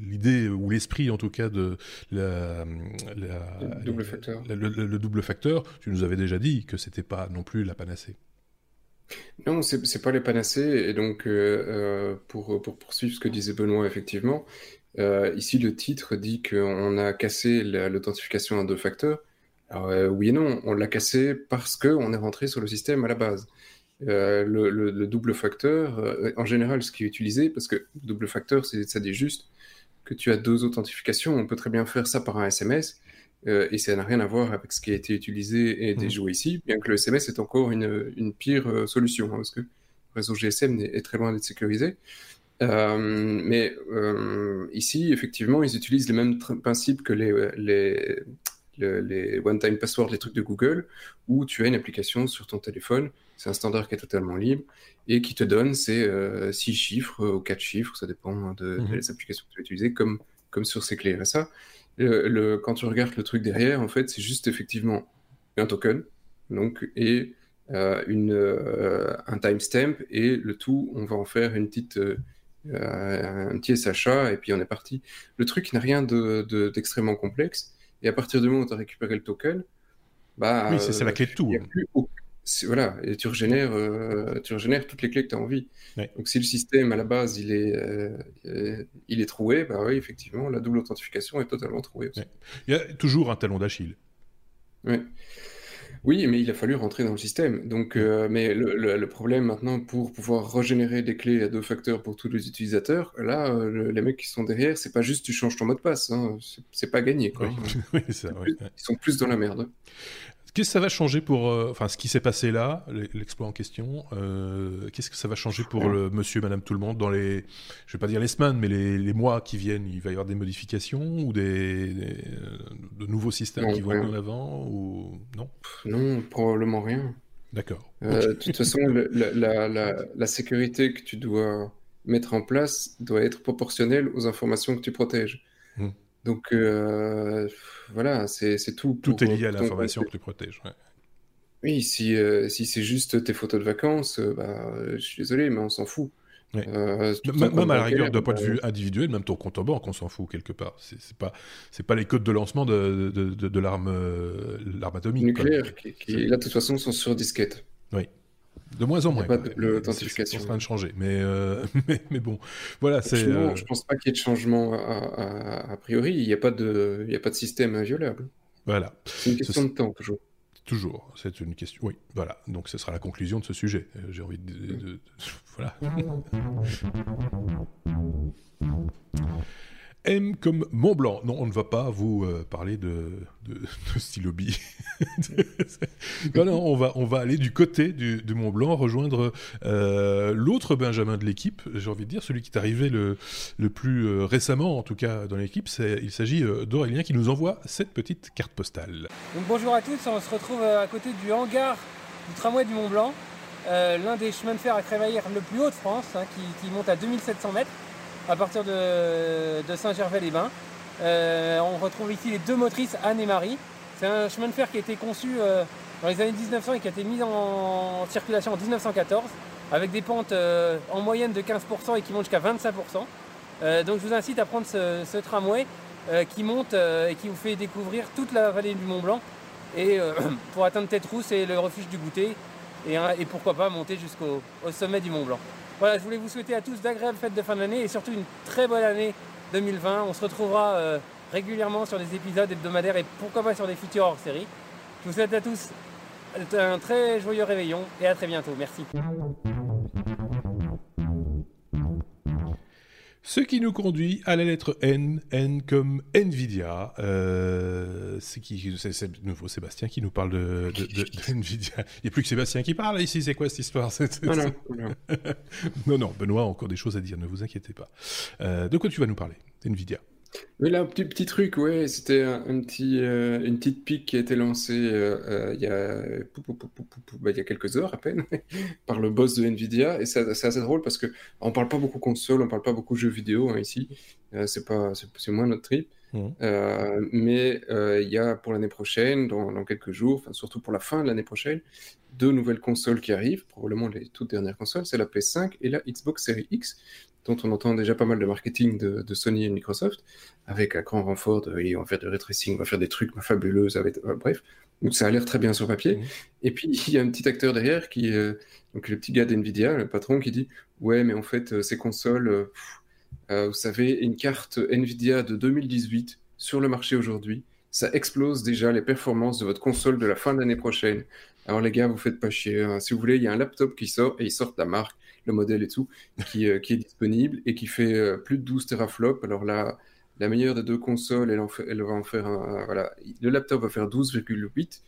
l'idée ou l'esprit, en tout cas, de la, le double facteur. Le, double facteur. Tu nous avais déjà dit que c'était pas non plus la panacée. Non, c'est pas les panacées. Et donc, euh, euh, pour, poursuivre ce que disait Benoît, effectivement, euh, ici le titre dit qu'on a cassé l'authentification à deux facteurs. Alors, oui et non, on l'a cassé parce qu'on est rentré sur le système à la base. Euh, le, double facteur, euh, en général, ce qui est utilisé, parce que double facteur, ça dit juste que tu as deux authentifications. On peut très bien faire ça par un SMS, euh, et ça n'a rien à voir avec ce qui a été utilisé et mmh. déjoué ici, bien que le SMS est encore une, pire solution, hein, parce que le réseau GSM est, très loin d'être sécurisé. mais ici, effectivement, ils utilisent les mêmes principes que les, les, les one-time passwords, les trucs de Google, où tu as une application sur ton téléphone c'est un standard qui est totalement libre et qui te donne ces euh, six chiffres ou quatre chiffres, ça dépend de, mhm. des applications que tu vas utiliser, comme, comme sur ces clés RSA. Le, quand tu regardes le truc derrière, en fait, c'est juste effectivement un token donc, et euh, une, euh, un timestamp et le tout, on va en faire une petite, un petit SHA et puis on est parti. Le truc n'a rien d'extrêmement de, complexe et à partir du moment où tu as récupéré le token, bah, oui, c'est la clé de tout. Il n'y a plus voilà, et tu régénères, euh, tu régénères toutes les clés que tu as envie. Donc si le système à la base il est, euh, il est troué, bah oui, effectivement, la double authentification est totalement trouée. Il y a toujours un talon d'Achille. Oui, mais il a fallu rentrer dans le système. Donc, euh, mais le, problème maintenant pour pouvoir régénérer des clés à deux facteurs pour tous les utilisateurs, là, les mecs qui sont derrière, c'est pas juste tu changes ton mot de passe, hein. c'est pas gagné. Quoi. ils sont plus dans la merde. Qu'est-ce que ça va changer pour, euh, enfin, ce qui s'est passé là, l'exploit en question, euh, qu'est-ce que ça va changer pour le monsieur, madame, tout le monde dans les, je vais pas dire les semaines, mais les, mois qui viennent, il va y avoir des modifications ou des, euh, de nouveaux systèmes qui vont en avant ou non? Non, probablement rien. D'accord. de toute façon, la, sécurité que tu dois mettre en place doit être proportionnelle aux informations que tu protèges. Hum. Donc euh, voilà, c'est tout. tout est lié à l'information que tu protèges. Oui, si, euh, si c'est juste tes photos de vacances, euh, bah, je suis désolé, mais on s'en fout. même à la rigueur d'un point de vue individuel, même ton compte en banque, on s'en fout quelque part. C'est pas c'est pas les codes de lancement de, de, de, l'arme atomique. Nucléaire, qui, là de toute façon sont sur disquette. Oui. De moins en moins. Pas. C'est en train de changer. Mais, euh, mais, bon, voilà. c'est. Euh... Je pense pas qu'il y ait de changement a, priori. Il n'y a, pas de, il a pas de système inviolable. Voilà. C'est une question de temps, toujours. Toujours, c'est une question. Oui, voilà. Donc, ce sera la conclusion de ce sujet. Euh, j'ai envie de... de... Voilà. M comme Mont Blanc. Non, on ne va pas vous euh, parler de, de, Stylobi. non, non, on va, on va aller du côté du, Mont Blanc, rejoindre euh, l'autre Benjamin de l'équipe, j'ai envie de dire, celui qui est arrivé le, le plus euh, récemment, en tout cas dans l'équipe. Il s'agit d'Aurélien qui nous envoie cette petite carte postale. Donc, bonjour à tous, on se retrouve à côté du hangar du tramway du Mont Blanc, l'un des chemins de fer à crémaillère le plus haut de France, hein, qui, qui monte à 2700 mètres à partir de, Saint-Gervais-les-Bains. Euh, on retrouve ici les deux motrices Anne et Marie. C'est un chemin de fer qui a été conçu euh, dans les années 1900 et qui a été mis en circulation en 1914 avec des pentes euh, en moyenne de 15% et qui montent jusqu'à 25%. donc je vous incite à prendre ce, tramway qui monte et qui vous fait découvrir toute la vallée du Mont Blanc. Et pour atteindre Tête-Rousse et le refuge du goûter et, pourquoi pas monter jusqu'au sommet du Mont Blanc. Voilà, je voulais vous souhaiter à tous d'agréables fêtes de fin d'année et surtout une très bonne année 2020. On se retrouvera euh, régulièrement sur des épisodes hebdomadaires et pourquoi pas sur des features hors série. Je vous souhaite à tous un très joyeux réveillon et à très bientôt. Merci. Ce qui nous conduit à la lettre N, N comme Nvidia. Euh, c'est qui C'est nouveau Sébastien qui nous parle de, Nvidia. Il n'y a plus que Sébastien qui parle ici. C'est quoi cette histoire? Non, non. non, Benoît a encore des choses à dire. Ne vous inquiétez pas. Euh, de quoi tu vas nous parler Nvidia? Oui, là, un petit, petit truc, ouais, c'était un, petit, euh, une petite pique qui a été lancée euh, euh, il, y a, bah, il y a quelques heures à peine par le boss de Nvidia. Et c'est assez drôle parce que on parle pas beaucoup console, on parle pas beaucoup jeux vidéo hein, ici. c'est pas, c'est moins notre trip. Mmh. mais il y a pour l'année prochaine, dans, dans quelques jours, surtout pour la fin de l'année prochaine, deux nouvelles consoles qui arrivent, probablement les toutes dernières consoles, c'est la PS5 et la Xbox Series X dont on entend déjà pas mal de marketing de, Sony et Microsoft, avec un grand renfort de on va faire du ray tracing, on va faire des trucs fabuleux, avec, euh, bref. Donc ça a l'air très bien sur papier. Mmh. Et puis il y a un petit acteur derrière qui, euh, donc le petit gars d'NVIDIA, le patron, qui dit Ouais, mais en fait, euh, ces consoles, vous savez, une carte NVIDIA de 2018 sur le marché aujourd'hui, ça explose déjà les performances de votre console de la fin de l'année prochaine. Alors les gars, vous faites pas chier. Hein. Si vous voulez, il y a un laptop qui sort et il sort de la marque le modèle et tout, qui, euh, qui est disponible et qui fait euh, plus de 12 teraflops. Alors là, la meilleure des deux consoles, elle, en fait, elle va en faire un, voilà, le laptop va faire 12,8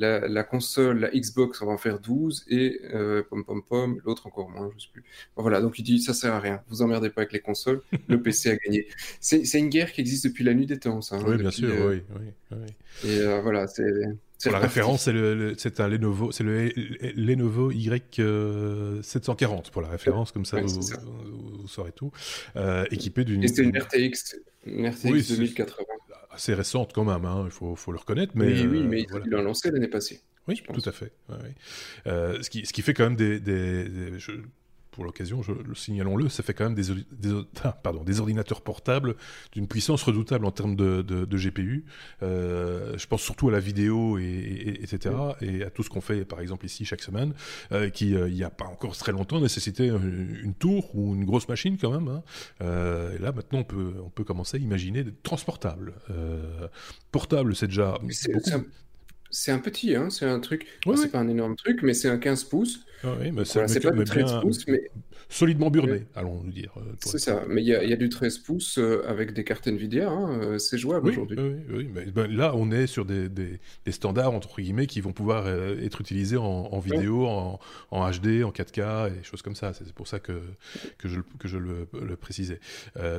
la, console, la Xbox, on va en faire 12 et euh, pom pom pom, l'autre encore moins, je sais plus. voilà, donc il dit ça sert à rien, vous emmerdez pas avec les consoles, le PC a gagné. C'est une guerre qui existe depuis la nuit des temps, ça. Hein, oui, bien sûr, euh, oui, oui, Et euh, voilà, c'est. Pour la référence, c'est le, un Lenovo, c'est le Lenovo Y740 pour la référence, comme ça, vous, vous, saurez tout. équipé d'une. Et c'est une RTX, une RTX 2080 assez récente quand même, hein, il faut, faut, le reconnaître. Mais, oui, oui, mais il l'a lancé l'année passée. Oui, tout à fait. Euh, ce, qui, ce, qui, fait quand même des, des, pour l'occasion, signalons-le, ça fait quand même des, pardon, des ordinateurs portables d'une puissance redoutable en termes de, GPU. Euh, je pense surtout à la vidéo, et, etc., et à tout ce qu'on fait, par exemple, ici chaque semaine, euh, qui, euh, il n'y a pas encore très longtemps, nécessitait une, tour ou une grosse machine quand même. Hein. et là, maintenant, on peut, on peut commencer à imaginer des transportables. portable, c'est déjà... C'est un petit, hein, c'est un truc. c'est pas un énorme truc, mais c'est un 15 pouces. Ah oui, mais c'est pas du 13 pouces, mais. Solidement burné, allons nous dire. Euh, c'est ça, mais il y, a du 13 pouces euh, avec des cartes Nvidia, hein, euh, c'est jouable aujourd'hui. Oui, mais ben, là, on est sur des, des, standards, entre guillemets, qui vont pouvoir être utilisés en, vidéo, en, en, HD, en 4K et choses comme ça. C'est pour ça que, que je, que je le, le précisais.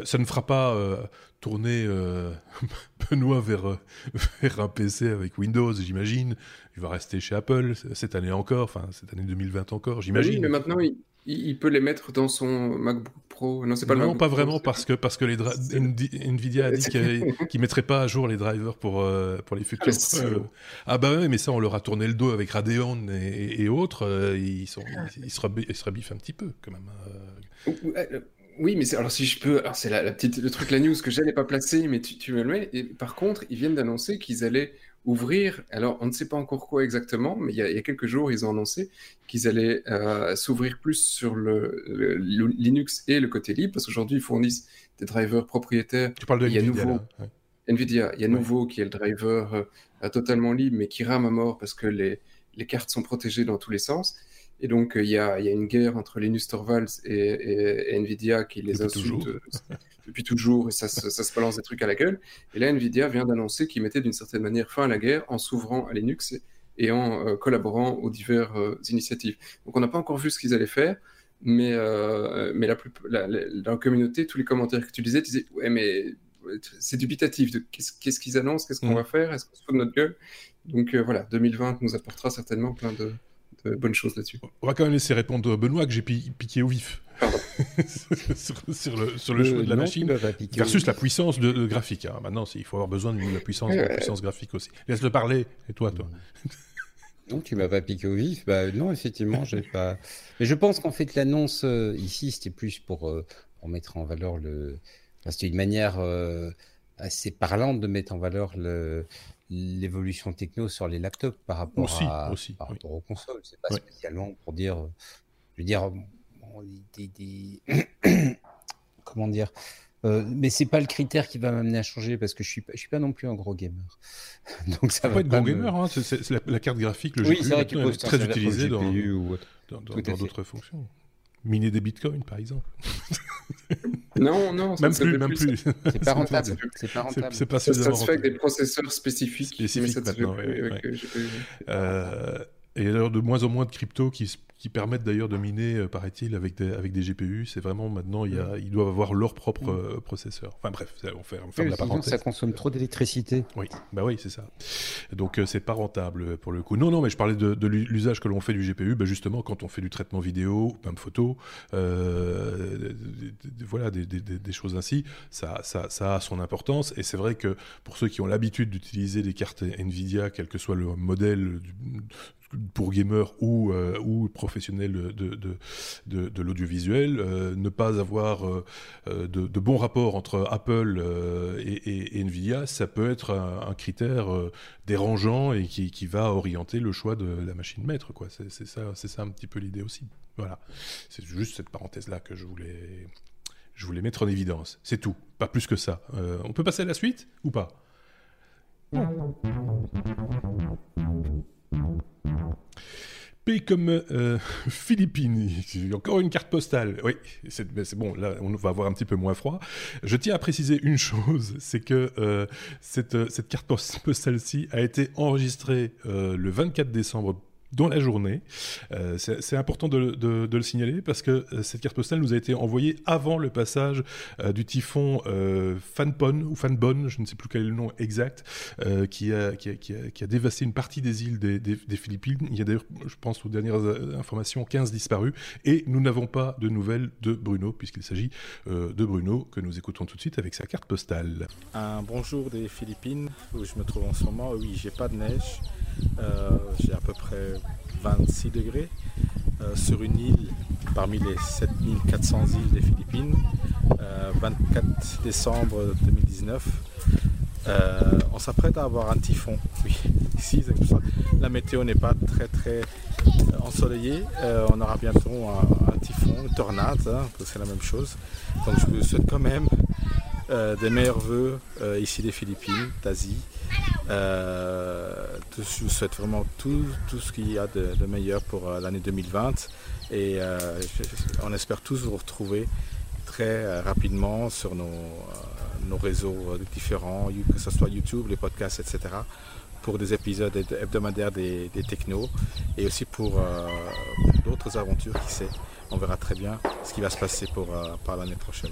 ça ne fera pas tourner Benoît vers, vers un PC avec Windows, j'imagine. Il va rester chez Apple cette année encore, enfin cette année 2020 encore, j'imagine. Oui, mais maintenant, il, il, peut les mettre dans son MacBook Pro. Non, c'est pas Non, pas vraiment parce que parce que les Nvidia a dit qu'il ne mettrait pas à jour les drivers pour euh, pour les futurs. Euh, ah bah ouais, mais ça on leur a tourné le dos avec Radeon et, autres. Euh, ils sont ils, se rebiffent un petit peu quand même. Oui, mais alors si je peux, c'est la, petite le truc la news que j'allais pas placer, mais tu, tu me le mets. Et par contre, ils viennent d'annoncer qu'ils allaient ouvrir, alors on ne sait pas encore quoi exactement, mais il y a, quelques jours, ils ont annoncé qu'ils allaient euh, s'ouvrir plus sur le, Linux et le côté libre, parce qu'aujourd'hui, ils fournissent des drivers propriétaires. Tu parles de Nvidia, nouveau, Nvidia, il y a nouveau qui est le driver euh, totalement libre, mais qui rame à mort parce que les, les cartes sont protégées dans tous les sens. Et donc, euh, il y, a, y, a, une guerre entre Linus Torvalds et, Nvidia qui les insulte depuis toujours et ça, se balance des trucs à la gueule. Et là, Nvidia vient d'annoncer qu'il mettait d'une certaine manière fin à la guerre en s'ouvrant à Linux et, en euh, collaborant aux diverses euh, initiatives. Donc on n'a pas encore vu ce qu'ils allaient faire, mais, euh, mais la plus, dans la communauté, tous les commentaires que tu disais, tu disais, ouais, mais c'est dubitatif de qu'est-ce qu'ils annoncent, qu'est-ce qu'on mm. va faire, est-ce qu'on se fout de notre gueule? Donc voilà, 2020 nous apportera certainement plein de, bonnes choses là-dessus. On va quand même laisser répondre Benoît que j'ai piqué au vif. sur, le, sur le choix de la machine versus la puissance de, graphique. Hein. Maintenant, il faut avoir besoin de la puissance, de puissance graphique aussi. Laisse-le parler. Et toi, toi Non, tu m'as pas piqué au vif. Bah non, effectivement, j'ai pas. Mais je pense qu'en fait l'annonce euh, ici, c'était plus pour, euh, pour mettre en valeur le. c'était une manière euh, assez parlante de mettre en valeur le l'évolution techno sur les laptops par rapport à aussi, par rapport aux consoles. C'est pas spécialement pour dire, je veux dire, des, comment dire Euh, mais c'est pas le critère qui va m'amener à changer parce que je suis pas, je suis pas non plus un gros gamer. Donc ça va pas être gros gamer, hein, c'est la, carte graphique, le GPU, est très utilisé dans d'autres fonctions. Miner des bitcoins, par exemple. non, non, même plus, même plus. C'est pas rentable. C'est pas rentable. C'est pas ça, ça se fait avec des processeurs spécifiques. Spécifiques maintenant, euh, et d'ailleurs, de moins en moins de crypto qui, qui permettent d'ailleurs de miner, euh, paraît-il, avec des, avec des GPU. C'est vraiment maintenant, il y a, mm. ils doivent avoir leur propre mm. euh, processeur. Enfin bref, on fait, on la parenthèse. Ça consomme trop d'électricité. Oui, bah oui, c'est ça. Donc euh, c'est pas rentable pour le coup. Non, non, mais je parlais de, de l'usage que l'on fait du GPU. Bah, justement, quand on fait du traitement vidéo, même photo, voilà, des, des, des, choses ainsi, ça, ça, ça a son importance. Et c'est vrai que pour ceux qui ont l'habitude d'utiliser des cartes Nvidia, quel que soit le modèle du, pour gamers ou, euh, professionnels de, l'audiovisuel, euh, ne pas avoir euh, de, de, bons rapports entre Apple et, Nvidia, ça peut être un, critère dérangeant et qui, va orienter le choix de la machine maître. C'est, ça, c'est ça un petit peu l'idée aussi. Voilà. C'est juste cette parenthèse-là que je voulais, je voulais mettre en évidence. C'est tout, pas plus que ça. on peut passer à la suite ou pas? Pays comme euh, Philippines, encore une carte postale. Oui, c'est bon, là on va avoir un petit peu moins froid. Je tiens à préciser une chose, c'est que euh, cette, cette, carte postale-ci a été enregistrée euh, le 24 décembre dans la journée. Euh, c'est important de, le signaler parce que euh, cette carte postale nous a été envoyée avant le passage euh, du typhon Fanpon ou Fanbon, je ne sais plus quel est le nom exact, qui, a, dévasté une partie des îles des, des, des Philippines. Il y a d'ailleurs, je pense aux dernières informations, 15 disparus et nous n'avons pas de nouvelles de Bruno puisqu'il s'agit de Bruno que nous écoutons tout de suite avec sa carte postale. Un bonjour des Philippines où je me trouve en ce moment. Oui, j'ai pas de neige. j'ai à peu près 26 degrés euh, sur une île parmi les 7400 îles des Philippines, 24 euh, décembre 2019. Euh, on s'apprête à avoir un typhon. Oui, ici, la météo n'est pas très très ensoleillée. on aura bientôt un, typhon, une tornade, hein, c'est la même chose. Donc je vous souhaite quand même des meilleurs voeux ici des Philippines, d'Asie. Euh, je vous souhaite vraiment tout, tout ce qu'il y a de, meilleur pour euh, l'année 2020 et euh, on espère tous vous retrouver très rapidement sur nos, nos réseaux différents, que ce soit YouTube, les podcasts, etc pour des épisodes hebdomadaires des, des technos et aussi pour, d'autres aventures, qui sait. On verra très bien ce qui va se passer pour, par l'année prochaine.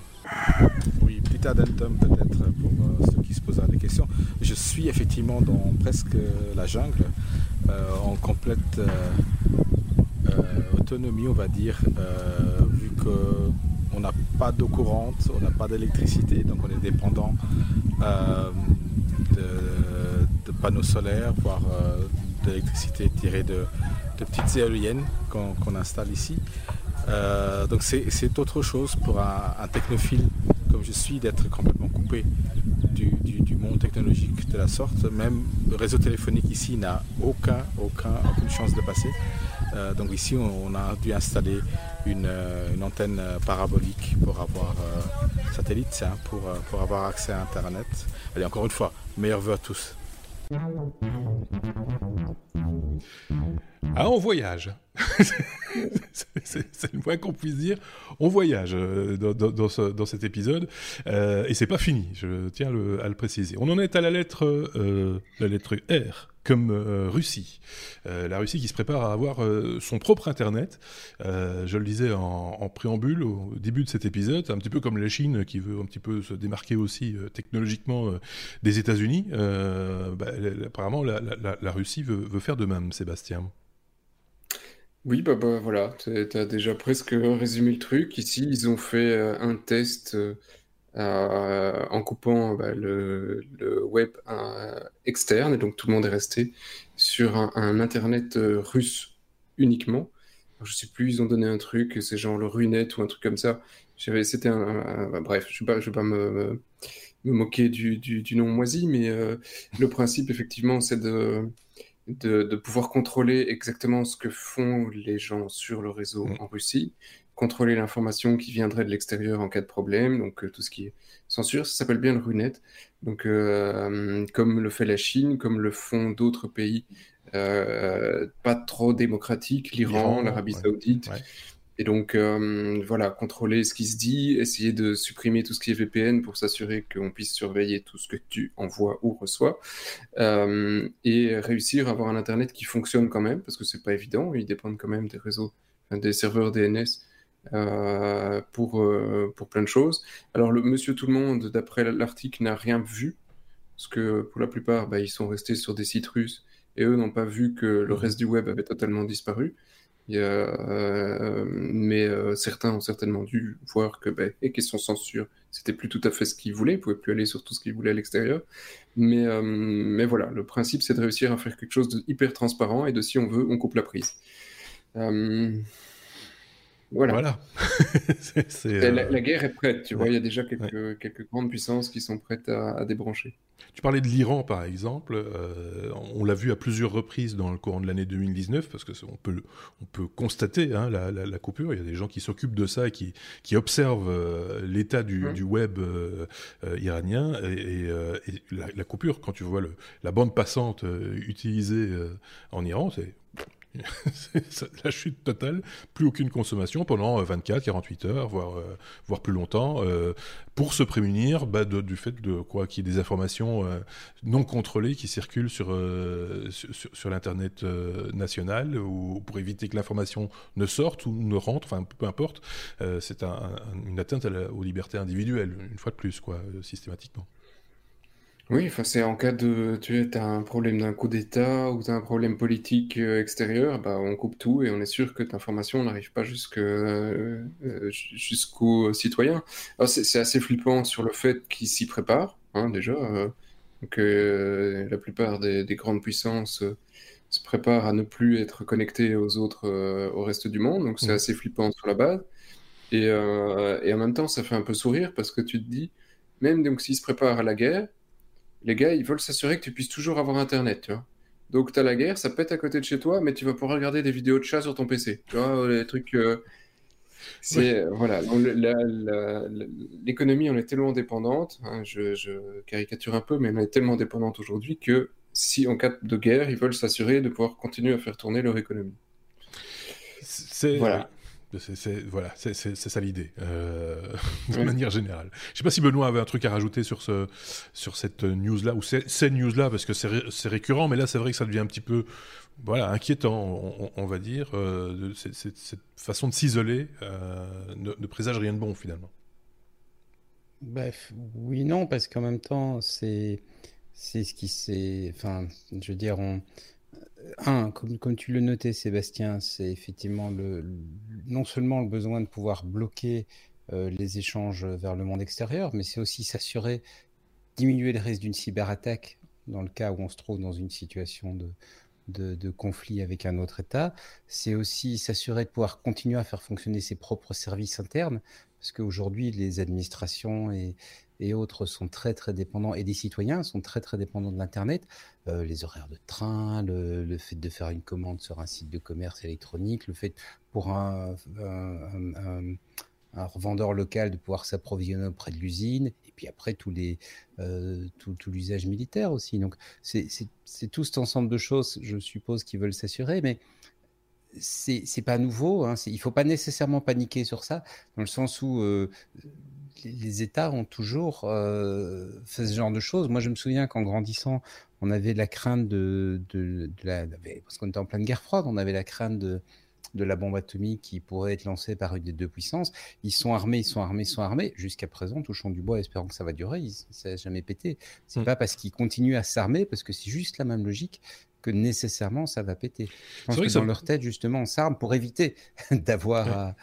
Oui, petit addendum peut-être pour ceux qui se posent des questions. Je suis effectivement dans presque la jungle, euh, en complète euh, euh, autonomie, on va dire, vu qu'on n'a pas d'eau courante, on n'a pas d'électricité, donc on est dépendant de, panneaux solaires, voire d'électricité tirée de, petites éoliennes qu'on installe ici. Donc c'est autre chose pour un technophile comme je suis, d'être complètement coupé du, monde technologique de la sorte. Même le réseau téléphonique ici n'a aucun, aucun, aucune chance de passer. Euh, donc ici, on, a dû installer une, euh, antenne euh, parabolique pour avoir satellite, pour, pour avoir accès à Internet. Allez, encore une fois, meilleurs vœux à tous. Ah, on voyage. c'est le moins qu'on puisse dire. On voyage euh, dans, cet épisode euh, et c'est pas fini. Je tiens à le préciser. On en est à la lettre, euh, la lettre R comme Russie. la Russie qui se prépare à avoir son propre Internet. je le disais en, préambule au début de cet épisode, un petit peu comme la Chine qui veut un petit peu se démarquer aussi technologiquement des États-Unis. Bah, apparemment, la, Russie veut, faire de même, Sébastien. Oui, bah, bah voilà, tu as déjà presque résumé le truc. Ici, ils ont fait euh, un test euh, en coupant bah, le, web euh, externe, et donc tout le monde est resté sur un, Internet russe uniquement. je sais plus, ils ont donné un truc, c'est genre le Runet ou un truc comme ça. C'était un, bref, je ne vais, vais pas me, me moquer du, du, nom moisi, mais le principe, effectivement, c'est de de, pouvoir contrôler exactement ce que font les gens sur le réseau mm. en Russie, contrôler l'information qui viendrait de l'extérieur en cas de problème, donc tout ce qui est censure, ça s'appelle bien le RUNET, donc comme le fait la Chine, comme le font d'autres pays pas trop démocratiques, l'Iran, l'Arabie Saoudite. Et donc, euh, voilà, contrôler ce qui se dit, essayer de supprimer tout ce qui est VPN pour s'assurer qu'on puisse surveiller tout ce que tu envoies ou reçois, euh, et réussir à avoir un Internet qui fonctionne quand même, parce que c'est pas évident, ils dépendent quand même des réseaux, des serveurs DNS euh, pour, pour plein de choses. Alors, le Monsieur Tout le Monde, d'après l'article, n'a rien vu, parce que pour la plupart, bah, ils sont restés sur des sites russes, et eux n'ont pas vu que le mmh. reste du web avait totalement disparu. Euh, mais euh, certains ont certainement dû voir que, ben, et question censure, c'était plus tout à fait ce qu'ils voulaient, ils pouvaient plus aller sur tout ce qu'ils voulaient à l'extérieur. Mais, euh, mais voilà, le principe c'est de réussir à faire quelque chose de hyper transparent et de si on veut, on coupe la prise. Voilà. voilà. la, guerre est prête, tu vois, il y a déjà quelques, quelques grandes puissances qui sont prêtes à débrancher. Tu parlais de l'Iran, par exemple. Euh, on l'a vu à plusieurs reprises dans le courant de l'année 2019, parce que on peut, on peut constater hein, la, coupure. Il y a des gens qui s'occupent de ça et qui, qui observent euh, l'état du, mmh. web euh, iranien et, la, coupure. Quand tu vois le, la bande passante utilisée en Iran, c'est la chute totale, plus aucune consommation pendant 24, 48 heures, voire, euh, voire plus longtemps, euh, pour se prémunir bah, du fait de quoi? Qu'il y ait des informations euh, non contrôlées qui circulent sur, sur, l'internet national, ou pour éviter que l'information ne sorte ou ne rentre, enfin peu importe, c'est une atteinte aux libertés individuelles, une fois de plus, quoi, systématiquement. Oui, enfin, c'est en cas de, tu as un problème d'un coup d'État ou tu as un problème politique euh, extérieur, bah, on coupe tout et on est sûr que l'information n'arrive pas jusque, euh, euh, jusqu'aux citoyens. c'est assez flippant sur le fait qu'ils s'y préparent, hein, déjà. que la plupart des, grandes puissances se préparent à ne plus être connectées aux autres, au reste du monde. Donc c'est mmh. assez flippant sur la base. Et, et en même temps, ça fait un peu sourire parce que tu te dis, même donc s'ils se préparent à la guerre, les gars, ils veulent s'assurer que tu puisses toujours avoir Internet, tu vois. Donc, tu as la guerre, ça pète à côté de chez toi, mais tu vas pouvoir regarder des vidéos de chat sur ton PC. Tu vois, les trucs. Euh, c'est. Voilà. L'économie, on est tellement dépendante, hein, je, caricature un peu, mais on est tellement dépendante aujourd'hui que si en cas de guerre, ils veulent s'assurer de pouvoir continuer à faire tourner leur économie. C'est. Voilà. C'est voilà, c'est ça l'idée, euh, de manière générale. Je sais pas si Benoît avait un truc à rajouter sur ce sur cette news là ou ces, news là parce que c'est récurrent, mais là c'est vrai que ça devient un petit peu voilà inquiétant, on, va dire. Euh, cette façon de s'isoler euh, ne, présage rien de bon finalement. Bref, oui non parce qu'en même temps c'est c'est ce qui s'est, enfin je veux dire on un, comme, tu le notais, Sébastien, c'est effectivement le, non seulement le besoin de pouvoir bloquer euh, les échanges vers le monde extérieur, mais c'est aussi s'assurer diminuer le risque d'une cyberattaque dans le cas où on se trouve dans une situation de, de, conflit avec un autre État. C'est aussi s'assurer de pouvoir continuer à faire fonctionner ses propres services internes, parce qu'aujourd'hui, les administrations et, autres sont très très dépendants, et des citoyens sont très très dépendants de l'Internet. Euh, les horaires de train, le, fait de faire une commande sur un site de commerce électronique, le fait pour un, revendeur local de pouvoir s'approvisionner auprès de l'usine, et puis après tous les, euh, tout, l'usage militaire aussi. Donc c'est tout cet ensemble de choses, je suppose, qui veulent s'assurer, mais c'est pas nouveau. Hein, il faut pas nécessairement paniquer sur ça, dans le sens où euh, les États ont toujours euh, fait ce genre de choses. Moi, je me souviens qu'en grandissant, on avait la crainte de, la, parce qu'on était en pleine guerre froide, on avait la crainte de, de la bombe atomique qui pourrait être lancée par une des deux puissances. Ils sont armés, ils sont armés, ils sont armés. Jusqu'à présent, touchons du bois, espérant que ça va durer. ça n'a jamais pété. C'est n'est mmh. pas parce qu'ils continuent à s'armer, parce que c'est juste la même logique que nécessairement ça va péter. Je pense que, dans leur tête, justement, on s'arme pour éviter d'avoir à